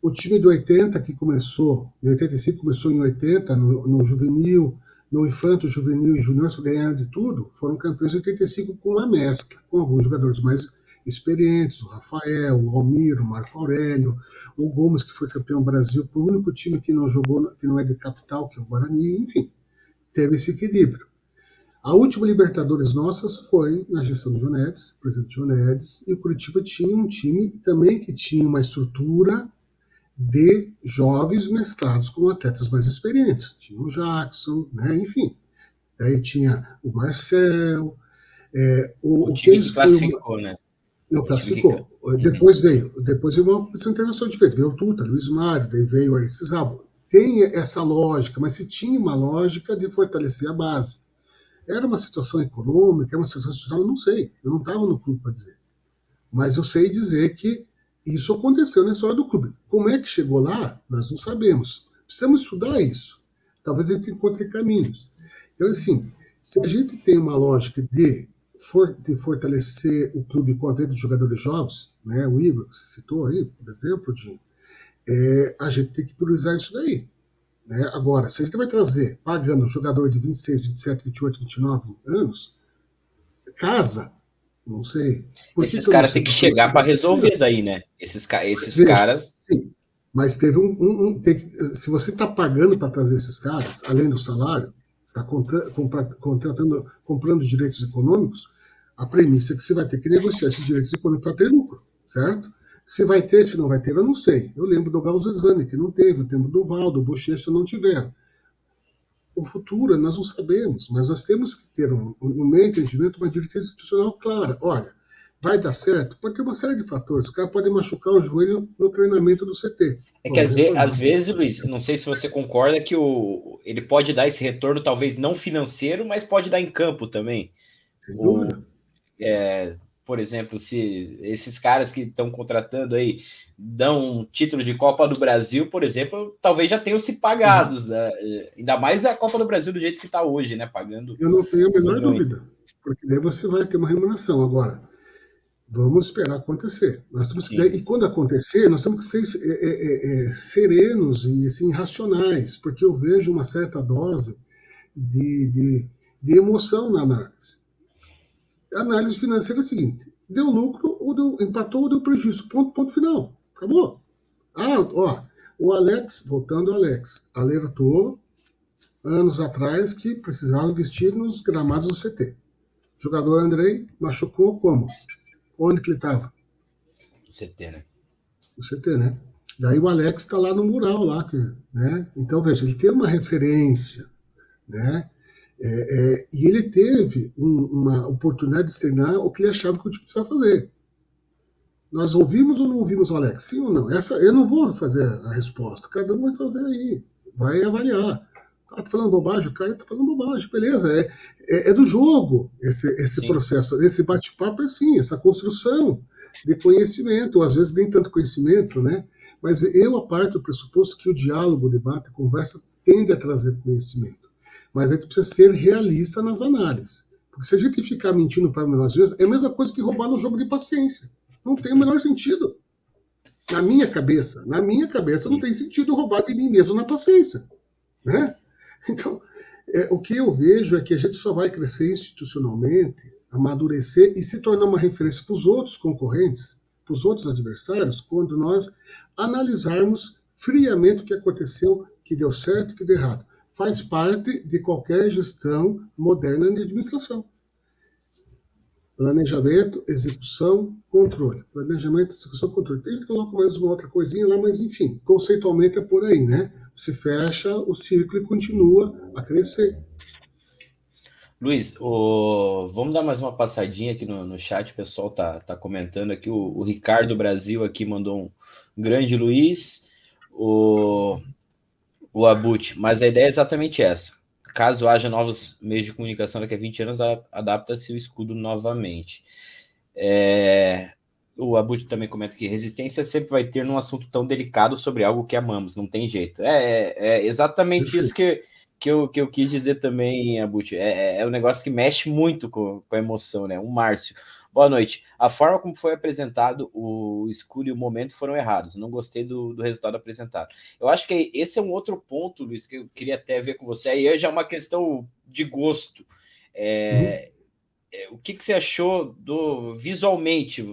[SPEAKER 2] O time do 80 que começou, em 85 começou em 80, no, no juvenil, no infanto, juvenil e júnior, ganharam de tudo, foram campeões em 85 com uma mescla, com alguns jogadores mais experientes, o Rafael, o Almiro, o Marco Aurélio, o Gomes, que foi campeão Brasil, o único time que não jogou, que não é de capital, que é o Guarani, enfim, teve esse equilíbrio. A última Libertadores nossas foi na gestão do Jonedes, presidente Jonedes, e o Curitiba tinha um time também que tinha uma estrutura de jovens mesclados com atletas mais experientes. Tinha o Jackson, né, enfim. Daí tinha o Marcel. É, o,
[SPEAKER 1] o, time que classificou, uma... né?
[SPEAKER 2] Não, classificou. Uhum. Depois veio, depois veio uma competição internacional diferente. Veio o Tuta, Luiz Mário, daí veio o Aristides Tem essa lógica, mas se tinha uma lógica de fortalecer a base. Era uma situação econômica, era uma situação social, eu não sei. Eu não estava no clube para dizer. Mas eu sei dizer que isso aconteceu na história do clube. Como é que chegou lá, nós não sabemos. Precisamos estudar isso. Talvez a gente encontre caminhos. Então, assim, se a gente tem uma lógica de for, de fortalecer o clube com a venda de jogadores jovens, né, o Igor, que você citou aí, por exemplo, de, é, a gente tem que priorizar isso daí. Né? Agora, se a gente vai trazer pagando jogador de 26, 27, 28, 29 anos, casa, não sei.
[SPEAKER 1] Por esses caras têm que chegar para resolver daí, né? Esses, esses Veja, caras. Sim.
[SPEAKER 2] Mas teve um. um, um que, se você está pagando para trazer esses caras, além do salário, está contratando, comprando direitos econômicos, a premissa é que você vai ter que negociar esses direitos econômicos para ter lucro, certo? Se vai ter, se não vai ter, eu não sei. Eu lembro do Galo Zezani, que não teve, o tempo do Valdo, o Bochecha não tiveram. O futuro nós não sabemos, mas nós temos que ter, um, no meu entendimento, uma diretriz institucional clara. Olha, vai dar certo? Pode ter uma série de fatores. O cara pode machucar o joelho no treinamento do CT.
[SPEAKER 1] É que às, ve às, vezes, Luiz, não sei se você concorda que o, ele pode dar esse retorno, talvez não financeiro, mas pode dar em campo também. Sem. O é, por exemplo, se esses caras que estão contratando aí dão um título de Copa do Brasil, por exemplo, talvez já tenham se pagados, né? ainda mais da Copa do Brasil do jeito que está hoje, né? Pagando.
[SPEAKER 2] Eu não tenho a menor milhões. dúvida, porque daí você vai ter uma remuneração. Agora, vamos esperar acontecer. Nós temos que, e quando acontecer, nós temos que ser é, é, é, serenos e assim, racionais, porque eu vejo uma certa dose de, de, de emoção na análise análise financeira é a seguinte: deu lucro ou deu, empatou ou deu prejuízo. Ponto, ponto final. Acabou. Ah, ó, o Alex, voltando ao Alex, alertou anos atrás que precisava investir nos gramados do CT. O jogador Andrei machucou como? Onde que ele estava?
[SPEAKER 1] CT, né?
[SPEAKER 2] O CT, né? Daí o Alex está lá no mural lá, né? Então veja, ele tem uma referência, né? É, é, e ele teve um, uma oportunidade de treinar o que ele achava que o time precisava fazer. Nós ouvimos ou não ouvimos o Alex? Sim ou não? Essa eu não vou fazer a resposta. Cada um vai fazer aí, vai avaliar. Ah, tá falando bobagem, o cara tá falando bobagem, beleza. É, é, é do jogo esse, esse processo, esse bate-papo é assim, essa construção de conhecimento, às vezes nem tanto conhecimento, né? Mas eu aparto do pressuposto que o diálogo, o debate, a conversa tende a trazer conhecimento. Mas a gente precisa ser realista nas análises. Porque se a gente ficar mentindo para nós vezes, é a mesma coisa que roubar no jogo de paciência. Não tem o menor sentido. Na minha cabeça, na minha cabeça não tem sentido roubar de mim mesmo na paciência. Né? Então, é, o que eu vejo é que a gente só vai crescer institucionalmente, amadurecer e se tornar uma referência para os outros concorrentes, para os outros adversários, quando nós analisarmos friamente o que aconteceu, que deu certo e que deu errado. Faz parte de qualquer gestão moderna de administração. Planejamento, execução, controle. Planejamento, execução, controle. Tem que colocar mais uma outra coisinha lá, mas enfim, conceitualmente é por aí, né? Se fecha o ciclo e continua a crescer.
[SPEAKER 1] Luiz, o... vamos dar mais uma passadinha aqui no, no chat, o pessoal tá, tá comentando aqui. O, o Ricardo Brasil aqui mandou um grande Luiz, o, o Abut, mas a ideia é exatamente essa caso haja novos meios de comunicação daqui a 20 anos, adapta-se o escudo novamente. É, o Abud também comenta que resistência sempre vai ter num assunto tão delicado sobre algo que amamos, não tem jeito. É, é, é exatamente isso que, que, eu, que eu quis dizer também, Abud. É, é um negócio que mexe muito com, com a emoção, né? O Márcio. Boa noite. A forma como foi apresentado o escuro e o momento foram errados. Não gostei do, do resultado apresentado. Eu acho que esse é um outro ponto, Luiz, que eu queria até ver com você. Aí já é uma questão de gosto. É, uhum. é, o que, que você achou do visualmente?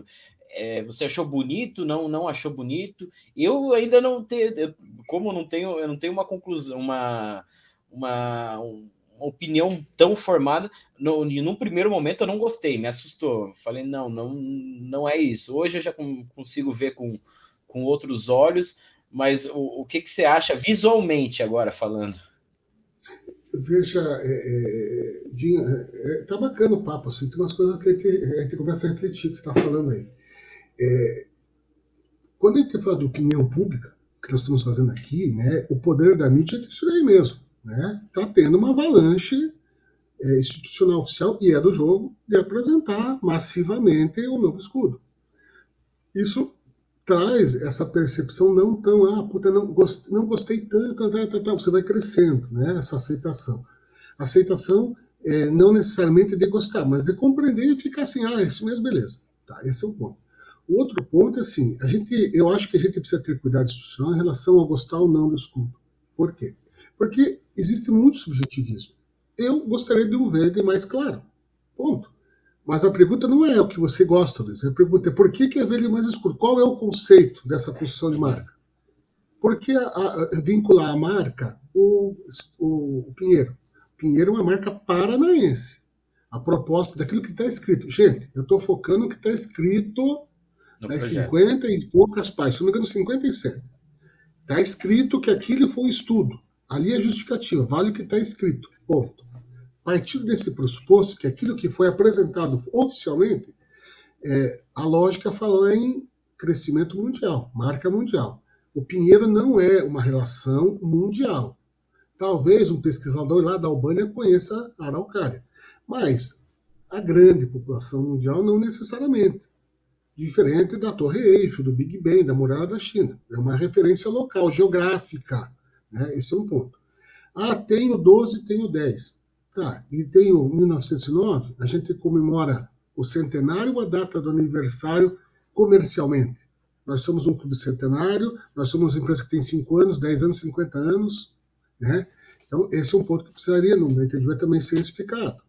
[SPEAKER 1] É, você achou bonito? Não, não achou bonito? Eu ainda não tenho, como não tenho, eu não tenho uma conclusão, uma, uma um, opinião tão formada. No, num primeiro momento eu não gostei, me assustou. Falei, não, não, não é isso. Hoje eu já consigo ver com, com outros olhos, mas o, o que, que você acha visualmente agora falando?
[SPEAKER 2] Veja, é, é, é, é, tá bacana o papo, assim, tem umas coisas que a gente, começa a refletir que você está falando aí. É, quando a gente fala de opinião pública, que nós estamos fazendo aqui, né, o poder da mídia é isso aí mesmo né, está tendo uma avalanche é, institucional oficial, e é do jogo, de apresentar massivamente o novo escudo. Isso traz essa percepção não tão, ah, puta, não, gost, não gostei tanto, tá, tá, tá, você vai crescendo, né, essa aceitação. Aceitação é, não necessariamente de gostar, mas de compreender e ficar assim, ah, esse mesmo, beleza. Tá, esse é o ponto. O outro ponto é assim, a gente, eu acho que a gente precisa ter cuidado institucional em relação a gostar ou não do escudo. Por quê? Porque existe muito subjetivismo. Eu gostaria de um verde mais claro. Ponto. Mas a pergunta não é o que você gosta, Luiz. A pergunta é por que, que é verde mais escuro? Qual é o conceito dessa construção de marca? Por que a, a, vincular a marca o, o, o Pinheiro? Pinheiro é uma marca paranaense. A proposta daquilo que está escrito. Gente, eu estou focando no que está escrito nas 50 e poucas páginas, se não me engano, 57. Está escrito que aquilo foi um estudo. Ali é justificativa, vale o que está escrito. Ponto. A partir desse pressuposto, que aquilo que foi apresentado oficialmente, é, a lógica fala em crescimento mundial, marca mundial. O Pinheiro não é uma relação mundial. Talvez um pesquisador lá da Albânia conheça a araucária, mas a grande população mundial não necessariamente. Diferente da Torre Eiffel, do Big Bang, da Muralha da China. É uma referência local, geográfica. Né? Esse é um ponto. Ah, tenho 12, tenho 10. Tá, e tenho 1909, a gente comemora o centenário, a data do aniversário comercialmente. Nós somos um clube centenário, nós somos uma empresa que tem 5 anos, 10 anos, 50 anos. Né? Então, esse é um ponto que precisaria, no meu entendimento, também ser explicado.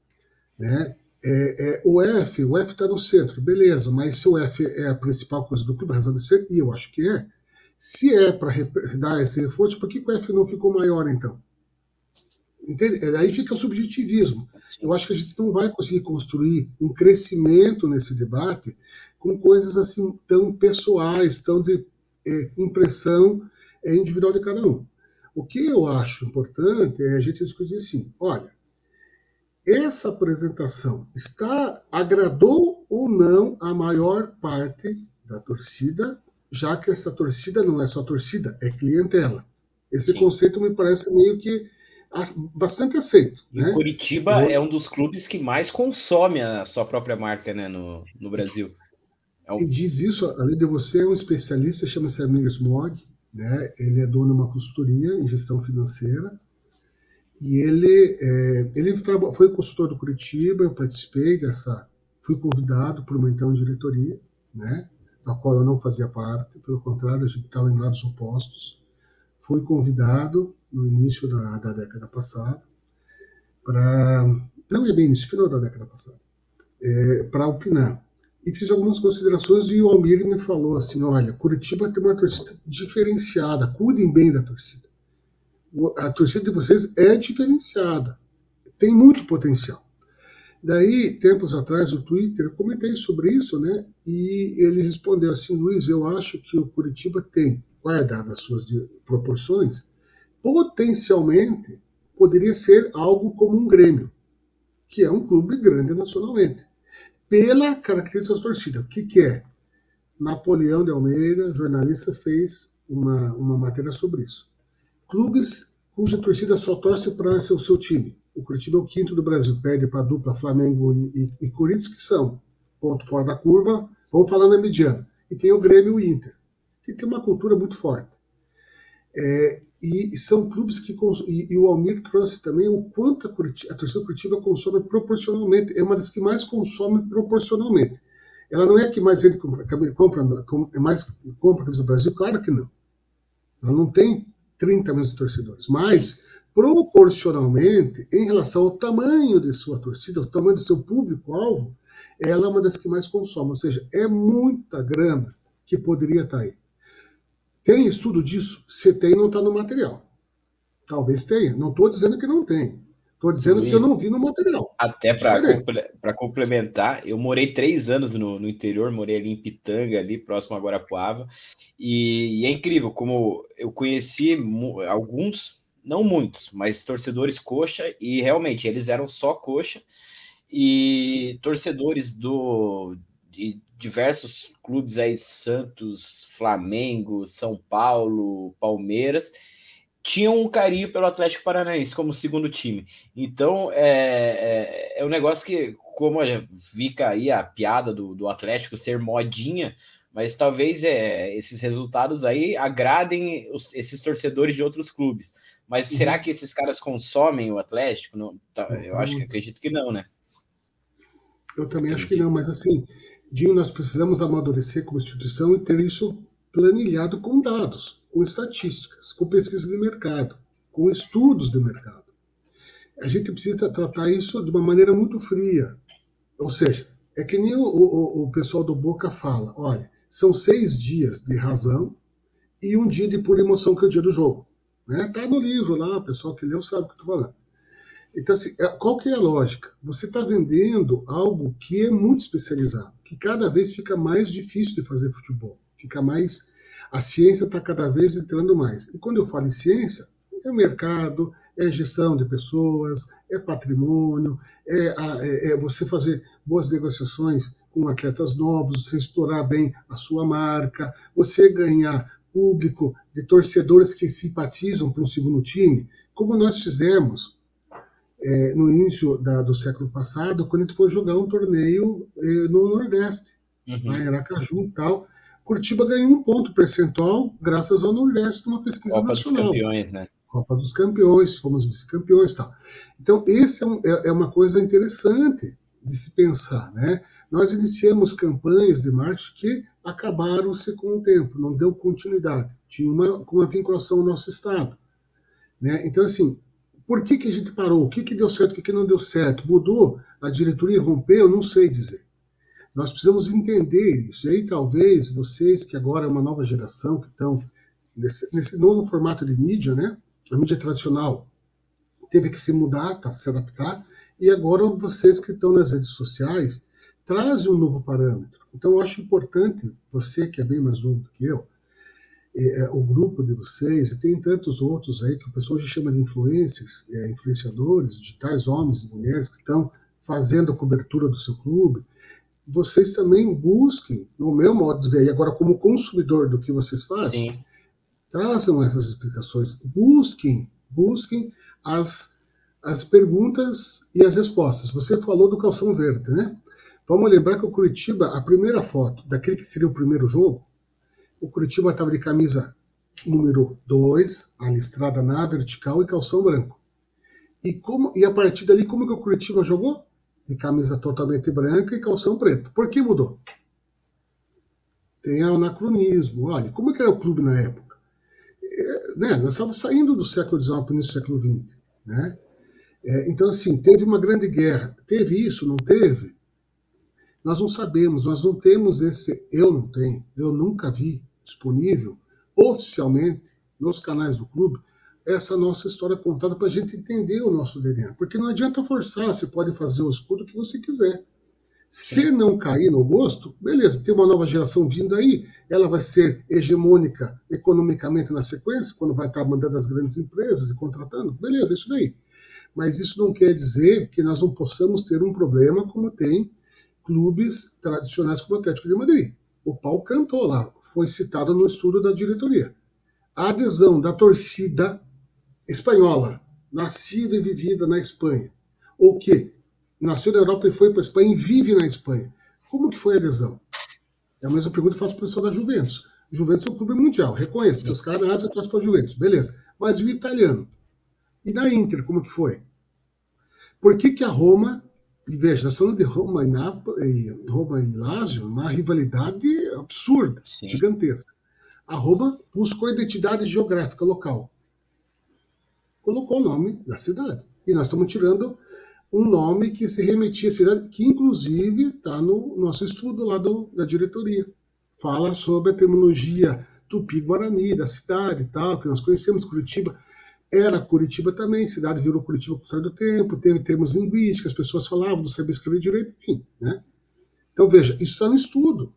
[SPEAKER 2] Né? É, é, o F, o F está no centro, beleza, mas se o F é a principal coisa do clube, a razão de ser, e eu acho que é, se é para dar esse reforço, por que, o F não ficou maior então? Entende? É, aí fica o subjetivismo. Eu acho que a gente não vai conseguir construir um crescimento nesse debate com coisas assim tão pessoais, tão de é, impressão é, individual de cada um. O que eu acho importante é a gente discutir assim: olha, essa apresentação está agradou ou não a maior parte da torcida, já que essa torcida não é só torcida, é clientela. Esse Sim. conceito me parece meio que bastante aceito.
[SPEAKER 1] E né? Curitiba é um dos clubes que mais consome a sua própria marca né, no, no Brasil.
[SPEAKER 2] É um... E diz isso, além de você, é um especialista, chama-se Amir Smog, né? ele é dono de uma consultoria em gestão financeira, e ele, é, ele foi consultor do Curitiba, eu participei dessa, fui convidado por uma então diretoria, né, da qual eu não fazia parte, pelo contrário, a gente estava em lados opostos. Fui convidado no início da, da década passada para, não é bem início, final da década passada, é, para opinar. E fiz algumas considerações e o Almir me falou assim, olha, Curitiba tem uma torcida diferenciada, cuidem bem da torcida a torcida de vocês é diferenciada, tem muito potencial. Daí, tempos atrás, no Twitter, eu comentei sobre isso, né? E ele respondeu assim: Luiz, eu acho que o Curitiba tem, guardado as suas proporções, potencialmente poderia ser algo como um Grêmio, que é um clube grande nacionalmente, pela característica da torcida. O que, que é? Napoleão de Almeida, jornalista, fez uma, uma matéria sobre isso clubes cuja torcida só torce para ser o seu time. O Curitiba é o quinto do Brasil, perde para a dupla Flamengo e, e, e, Corinthians, que são ponto fora da curva, vamos falar na mediana. E tem o Grêmio e o Inter, que tem uma cultura muito forte. É, e, e, são clubes que. E, o Almir trouxe também o quanto a, Curitiba, a torcida Curitiba consome proporcionalmente. É uma das que mais consome proporcionalmente. Ela não é a que mais vende, compra, compra, é mais compra no Brasil? Claro que não. Ela não tem 30 milhões de torcedores. Mas, proporcionalmente, em relação ao tamanho de sua torcida, ao tamanho do seu público-alvo, ela é uma das que mais consome. Ou seja, é muita grana que poderia estar aí. Tem estudo disso? Se tem, não está no material. Talvez tenha. Não estou dizendo que não tem. Estou dizendo Luiz, que eu não vi no material.
[SPEAKER 1] Até para complementar, eu morei três anos no, no, interior, morei ali em Pitanga, ali próximo a Guarapuava, e, e é incrível como eu conheci alguns, não muitos, mas torcedores coxa, e realmente eles eram só coxa, e torcedores do de diversos clubes aí, Santos, Flamengo, São Paulo, Palmeiras, tinham um carinho pelo Atlético Paranaense como segundo time. Então é, é, é um negócio que, como fica aí a piada do, do Atlético ser modinha, mas talvez é, esses resultados aí agradem os, esses torcedores de outros clubes. Mas uhum. será que esses caras consomem o Atlético? Não, tá, eu acho que acredito que não, né?
[SPEAKER 2] Eu também acho que não, mas assim, Dinho, nós precisamos amadurecer como instituição e ter isso planilhado com dados, com estatísticas, com pesquisa de mercado, com estudos de mercado. A gente precisa tratar isso de uma maneira muito fria. Ou seja, é que nem o, o, o pessoal do Boca fala: olha, são seis dias de razão e um dia de pura emoção, que é o dia do jogo. Né? Tá no livro lá, o pessoal que leu sabe o que eu estou falando. Então, assim, é, qual que é a lógica? Você está vendendo algo que é muito especializado, que cada vez fica mais difícil de fazer futebol fica mais. A ciência está cada vez entrando mais. E quando eu falo em ciência, é mercado, é gestão de pessoas, é patrimônio, é, é, é, você fazer boas negociações com atletas novos, você explorar bem a sua marca, você ganhar público de torcedores que simpatizam para um segundo time, como nós fizemos é, no início da, do século passado, quando a gente foi jogar um torneio é, no Nordeste, uhum. lá em Aracaju e tal. Curitiba ganhou um ponto percentual graças ao Nordeste numa pesquisa Copa nacional. Copa dos Campeões, né? Copa dos Campeões, fomos vice-campeões e tal. Então, esse é, um, é, é, uma coisa interessante de se pensar, né? Nós iniciamos campanhas de marketing que acabaram-se com o tempo, não deu continuidade. Tinha uma, uma vinculação ao nosso Estado. Né? Então, assim, Por que, que a gente parou? O que, que deu certo, o que, que não deu certo? Mudou? A diretoria rompeu? Não sei dizer. Nós precisamos entender isso. E aí, talvez, vocês que agora é uma nova geração, que estão nesse, nesse novo formato de mídia, né? A mídia tradicional teve que se mudar, tá, se adaptar, e agora vocês que estão nas redes sociais trazem um novo parâmetro. Então, eu acho importante, você que é bem mais novo do que eu, é, o grupo de vocês, e tem tantos outros aí que o pessoal já chama de influencers, é, influenciadores, digitais, homens e mulheres que estão fazendo a cobertura do seu clube, vocês também busquem, no meu modo de ver, e agora como consumidor do que vocês fazem, Sim. trazam essas explicações, busquem, busquem as, as perguntas e as respostas. Você falou do calção verde, né? Vamos lembrar que o Curitiba, a primeira foto daquele que seria o primeiro jogo, o Curitiba estava de camisa número 2, a listrada na vertical e calção branco. E, como, e a partir dali, como que o Curitiba jogou? De camisa totalmente branca e calção preto. Por que mudou? Tem anacronismo. Olha, como que era o clube na época? É, né, nós estávamos saindo do século XIX para o século XX. Né? É, então, assim, teve uma grande guerra. Teve isso? Não teve? Nós não sabemos, nós não temos esse. Eu não tenho, eu nunca vi disponível oficialmente nos canais do clube essa nossa história contada para a gente entender o nosso DNA. Porque não adianta forçar, você pode fazer o escudo que você quiser. Se não cair no gosto, beleza, tem uma nova geração vindo aí, ela vai ser hegemônica economicamente na sequência, quando vai estar mandando as grandes empresas e contratando, beleza, isso daí. Mas isso não quer dizer que nós não possamos ter um problema como tem clubes tradicionais como o Atlético de Madrid. O pau cantou lá, foi citado no estudo da diretoria. A adesão da torcida espanhola, nascida e vivida na Espanha, ou que nasceu na Europa e foi para a Espanha e vive na Espanha. Como que foi a adesão? É a mesma pergunta que faço para o pessoal da Juventus. Juventus é um clube mundial, reconheço. Os caras nascem e para a Juventus, beleza. Mas e o italiano? E da Inter, como que foi? Por que, que a Roma, e veja, nós estamos de Roma e, Nápoles, Roma e Lazio, uma rivalidade absurda, Sim. gigantesca. A Roma buscou identidade geográfica local colocou o nome da cidade. E nós estamos tirando um nome que se remetia à cidade, que inclusive está no nosso estudo lá do, da diretoria. Fala sobre a terminologia tupi-guarani da cidade e tal, que nós conhecemos Curitiba. Era Curitiba também, cidade virou Curitiba com o passar do tempo, teve termos linguísticos, as pessoas falavam, não sabia escrever direito, enfim. Né? Então, veja, isso está no estudo.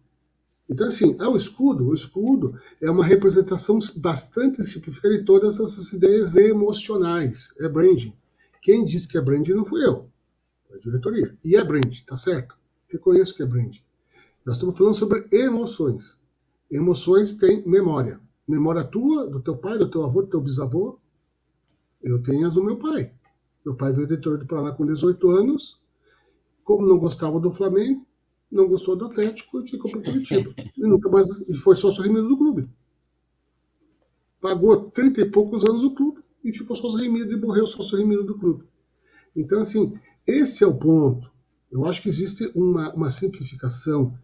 [SPEAKER 2] Então, assim, é o escudo. O escudo é uma representação bastante simplificada de todas essas ideias emocionais. É branding. Quem disse que é branding não fui eu. É a diretoria. E é branding, tá certo? Reconheço que é branding. Nós estamos falando sobre emoções. Emoções têm memória. Memória tua, do teu pai, do teu avô, do teu bisavô. Eu tenho as do meu pai. Meu pai veio do interior do Paraná com 18 anos. Como não gostava do Flamengo, não gostou do Atlético e ficou para Curitiba. e nunca mais foi sócio remido do clube. Pagou 30 e poucos anos no clube e ficou sócio remido e morreu sócio remido do clube. Então, assim, esse é o ponto. Eu acho que existe uma, uma simplificação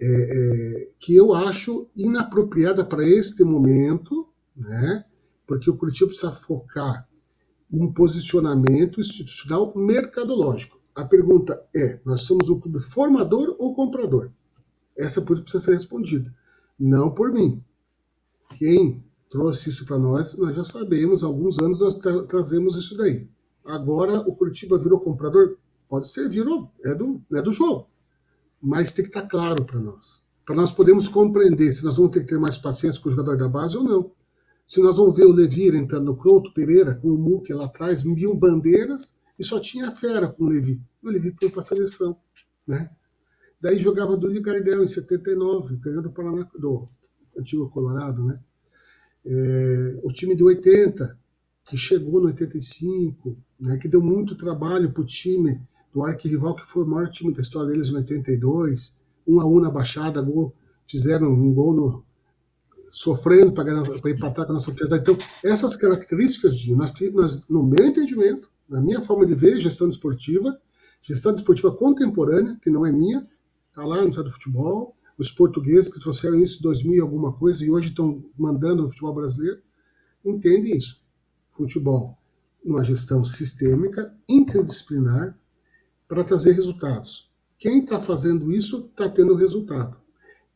[SPEAKER 2] é, é, que eu acho inapropriada para este momento, né? porque o Curitiba precisa focar um posicionamento institucional mercadológico. A pergunta é: nós somos um clube formador ou comprador? Essa pergunta precisa ser respondida. Não por mim. Quem trouxe isso para nós, nós já sabemos, há alguns anos nós tra trazemos isso daí. Agora o Curitiba virou comprador? Pode ser, virou, é do, é do jogo. Mas tem que estar tá claro para nós. Para nós podermos compreender se nós vamos ter que ter mais paciência com o jogador da base ou não. Se nós vamos ver o Levir entrando no Couto Pereira com o Muque lá atrás, mil bandeiras, e só tinha fera com o Levi. O Levi foi para a seleção. Né? Daí jogava do Gardel em 79, ganhando do Paraná, do antigo Colorado. Né? É, o time de 80, que chegou no 85, né, que deu muito trabalho para o time do arquirrival, que foi o maior time da história deles em 82, um a um na Baixada, gol, fizeram um gol no, sofrendo para empatar com a nossa piada. Então, essas características, de nós, nós, no meu entendimento, na minha forma de ver gestão desportiva, gestão desportiva contemporânea, que não é minha, está lá no Estado do Futebol, os portugueses que trouxeram isso em 2000 e alguma coisa e hoje estão mandando no futebol brasileiro, entendem isso. Futebol uma gestão sistêmica, interdisciplinar, para trazer resultados. Quem está fazendo isso está tendo resultado,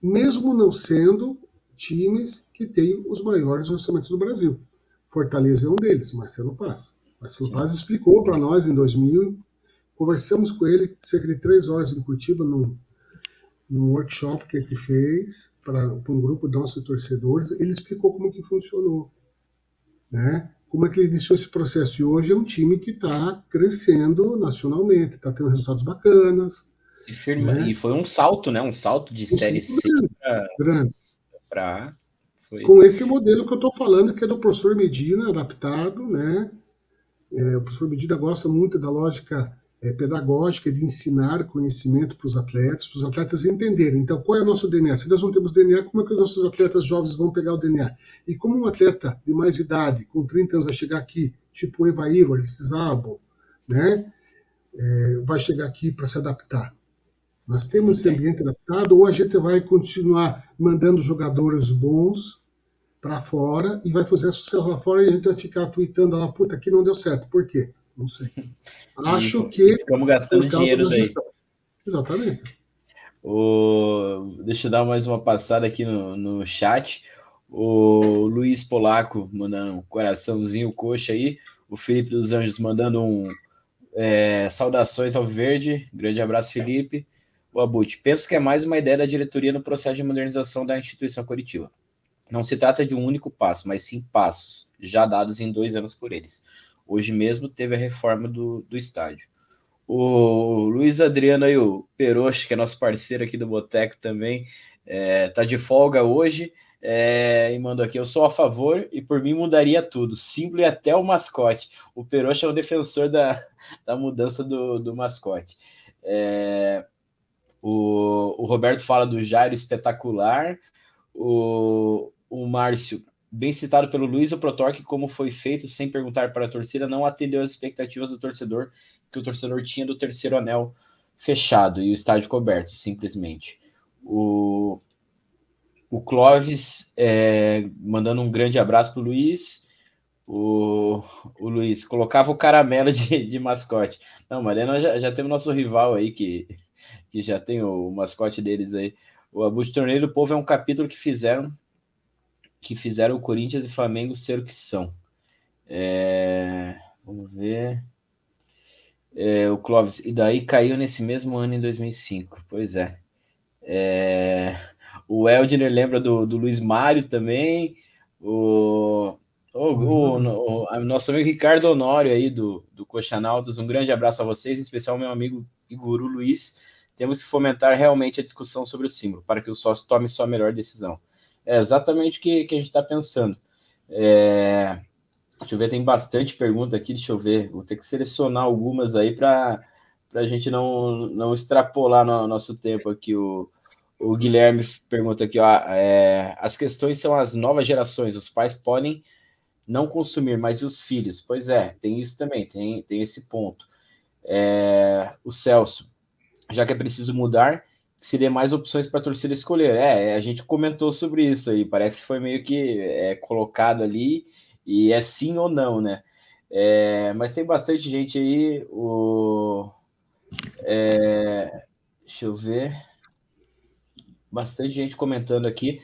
[SPEAKER 2] mesmo não sendo times que têm os maiores orçamentos do Brasil. Fortaleza é um deles, Marcelo Paz. Marcelo Sim. Paz explicou para nós em 2000, conversamos com ele cerca de três horas em Curitiba, num, num workshop que ele fez para um grupo de nossos torcedores, ele explicou como que funcionou, né? Como é que ele iniciou esse processo? E hoje é um time que está crescendo nacionalmente, está tendo resultados bacanas.
[SPEAKER 1] Firma, né? E foi um salto, né? Um salto de um série C para
[SPEAKER 2] foi... Com esse modelo que eu estou falando, que é do professor Medina, adaptado, né? É, o professor Medina gosta muito da lógica é, pedagógica de ensinar conhecimento para os atletas, para os atletas entenderem. Então, qual é o nosso DNA? Se nós não temos DNA, como é que os nossos atletas jovens vão pegar o DNA? E como um atleta de mais idade, com 30 anos, vai chegar aqui, tipo o Evair, o Zabo, né? É, vai chegar aqui para se adaptar? Nós temos esse ambiente adaptado ou a gente vai continuar mandando jogadores bons para fora e vai fazer sucesso lá fora e a gente vai ficar tweetando lá, puta, aqui não deu certo. Por quê? Não sei. Acho que.
[SPEAKER 1] Estamos gastando dinheiro daí. Gestão.
[SPEAKER 2] Exatamente.
[SPEAKER 1] O... Deixa eu dar mais uma passada aqui no, no chat. O Luiz Polaco mandando um coraçãozinho coxa aí. O Felipe dos Anjos mandando um é, saudações ao Verde. Grande abraço, Felipe. O Abut, penso que é mais uma ideia da diretoria no processo de modernização da instituição coletiva. Não se trata de um único passo, mas sim passos, já dados em dois anos por eles. Hoje mesmo teve a reforma do, do estádio. O Luiz Adriano aí, o Peroche, que é nosso parceiro aqui do Boteco também, é, tá de folga hoje é, e mandou aqui: eu sou a favor e por mim mudaria tudo, simples até o mascote. O Peroche é o defensor da, da mudança do, do mascote. É, o, o Roberto fala do Jairo espetacular. O, o Márcio, bem citado pelo Luiz, o Protorque, como foi feito sem perguntar para a torcida, não atendeu as expectativas do torcedor, que o torcedor tinha do terceiro anel fechado e o estádio coberto, simplesmente. O, o Clóvis é, mandando um grande abraço para o Luiz. O, o Luiz colocava o caramelo de, de mascote. Não, Mariana, já, já temos nosso rival aí que, que já tem o mascote deles aí. O Abu de Torneio do Povo é um capítulo que fizeram que fizeram o Corinthians e Flamengo ser o que são. É, vamos ver. É, o Clóvis, e daí caiu nesse mesmo ano em 2005. Pois é. é o Eldner lembra do, do Luiz Mário também. O, o, o, o, nosso amigo Ricardo Honório aí do, do Coxanautas, um grande abraço a vocês, em especial meu amigo Iguru Luiz. Temos que fomentar realmente a discussão sobre o símbolo, para que o sócio tome sua melhor decisão. É exatamente o que, que a gente está pensando. É... Deixa eu ver, tem bastante pergunta aqui, deixa eu ver. Vou ter que selecionar algumas aí para a gente não, não extrapolar no nosso tempo aqui. O, o Guilherme pergunta aqui, ó, é, as questões são as novas gerações, os pais podem não consumir, mas os filhos? Pois é, tem isso também, tem, tem esse ponto. É, o Celso, já que é preciso mudar, se dê mais opções para a torcida escolher. É, a gente comentou sobre isso aí, parece que foi meio que é, colocado ali e é sim ou não, né? É, mas tem bastante gente aí. O, é, deixa eu ver. Bastante gente comentando aqui.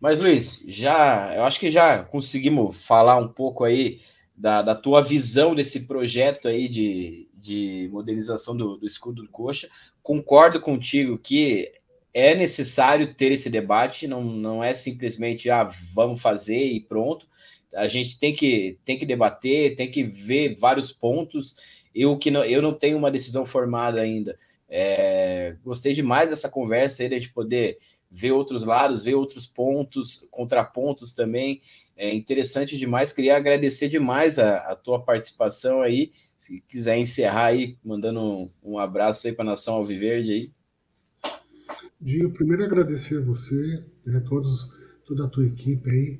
[SPEAKER 1] Mas, Luiz, já eu acho que já conseguimos falar um pouco aí da, da tua visão desse projeto aí de, de modernização do, do escudo do coxa. Concordo contigo que é necessário ter esse debate, não, não é simplesmente ah, vamos fazer e pronto. A gente tem que, tem que debater, tem que ver vários pontos. Eu que não, eu não tenho uma decisão formada ainda. É, gostei demais dessa conversa aí, de poder ver outros lados, ver outros pontos, contrapontos também. É interessante demais. Queria agradecer demais a, a tua participação aí. Se quiser encerrar aí, mandando um, abraço aí para a Nação Alviverde aí.
[SPEAKER 2] Dinho, primeiro agradecer a você, né, todos, toda a tua equipe aí,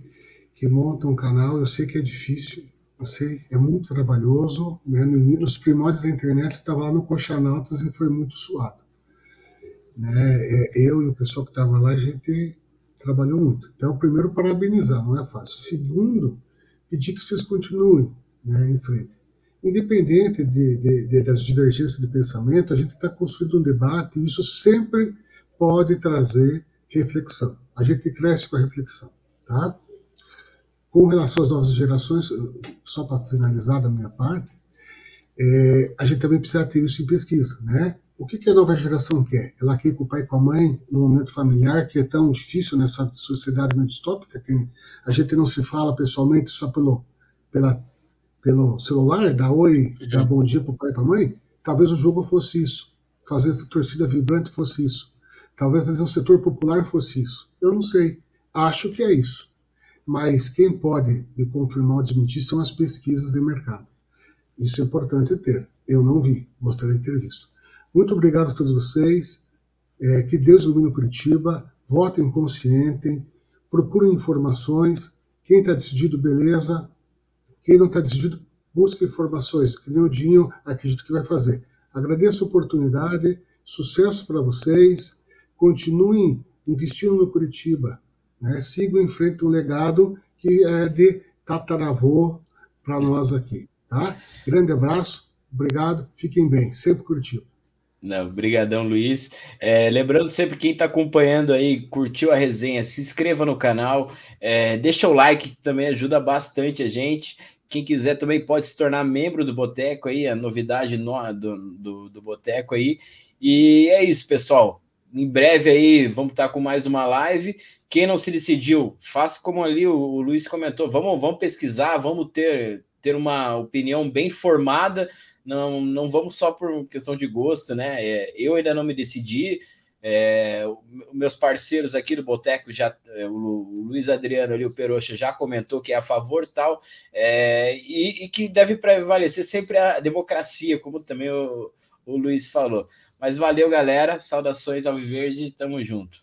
[SPEAKER 2] que monta um canal. Eu sei que é difícil, eu sei, é muito trabalhoso. Né, nos primórdios da internet, estava lá no Coxanautas e foi muito suado. Né, é, eu e o pessoal que estava lá, a gente trabalhou muito. Então, primeiro, parabenizar, não é fácil. Segundo, pedir que vocês continuem né, em frente. Independente de, de, de, das divergências de pensamento, a gente está construindo um debate e isso sempre pode trazer reflexão. A gente cresce com a reflexão, tá? Com relação às novas gerações, só para finalizar da minha parte, é, a gente também precisa ter isso em pesquisa, né? O que, que a nova geração quer? Ela quer com o pai e com a mãe, no momento familiar, que é tão difícil nessa sociedade meio distópica, que a gente não se fala pessoalmente só pelo, pela, pelo celular, dá oi, dá bom dia para o pai e para a mãe? Talvez o jogo fosse isso. Fazer torcida vibrante fosse isso. Talvez fazer um setor popular fosse isso. Eu não sei. Acho que é isso mas quem pode me confirmar ou desmentir são as pesquisas de mercado. Isso é importante ter. Eu não vi, gostaria de ter visto. Muito obrigado a todos vocês. É, que Deus ilumine Curitiba. Votem consciente. Procurem informações. Quem está decidido, beleza. Quem não está decidido, busque informações. Que nem o Dinho acredito que vai fazer. Agradeço a oportunidade. Sucesso para vocês. Continuem investindo no Curitiba né? Sigam em frente um legado que é de tataravô para nós aqui. Tá? Grande abraço, obrigado, fiquem bem, sempre curtido.
[SPEAKER 1] Não, obrigadão, Luiz. É, lembrando sempre quem está acompanhando aí, curtiu a resenha, se inscreva no canal, é, deixa o like que também ajuda bastante a gente. Quem quiser também pode se tornar membro do Boteco aí, a novidade no, do, do, do Boteco aí. E é isso, pessoal em breve aí vamos estar com mais uma live. Quem não se decidiu, faça como ali o, o Luiz comentou, vamos, vamos pesquisar, vamos ter, ter uma opinião bem formada, não, não vamos só por questão de gosto, né? É, eu ainda não me decidi. É, meus parceiros aqui do Boteco já, é, o, Luiz Adriano ali, o Peroxa já comentou que é a favor tal, é, e, e, que deve prevalecer sempre a democracia, como também o, o Luiz falou. Mas valeu, galera. Saudações ao Viverde. Tamo junto.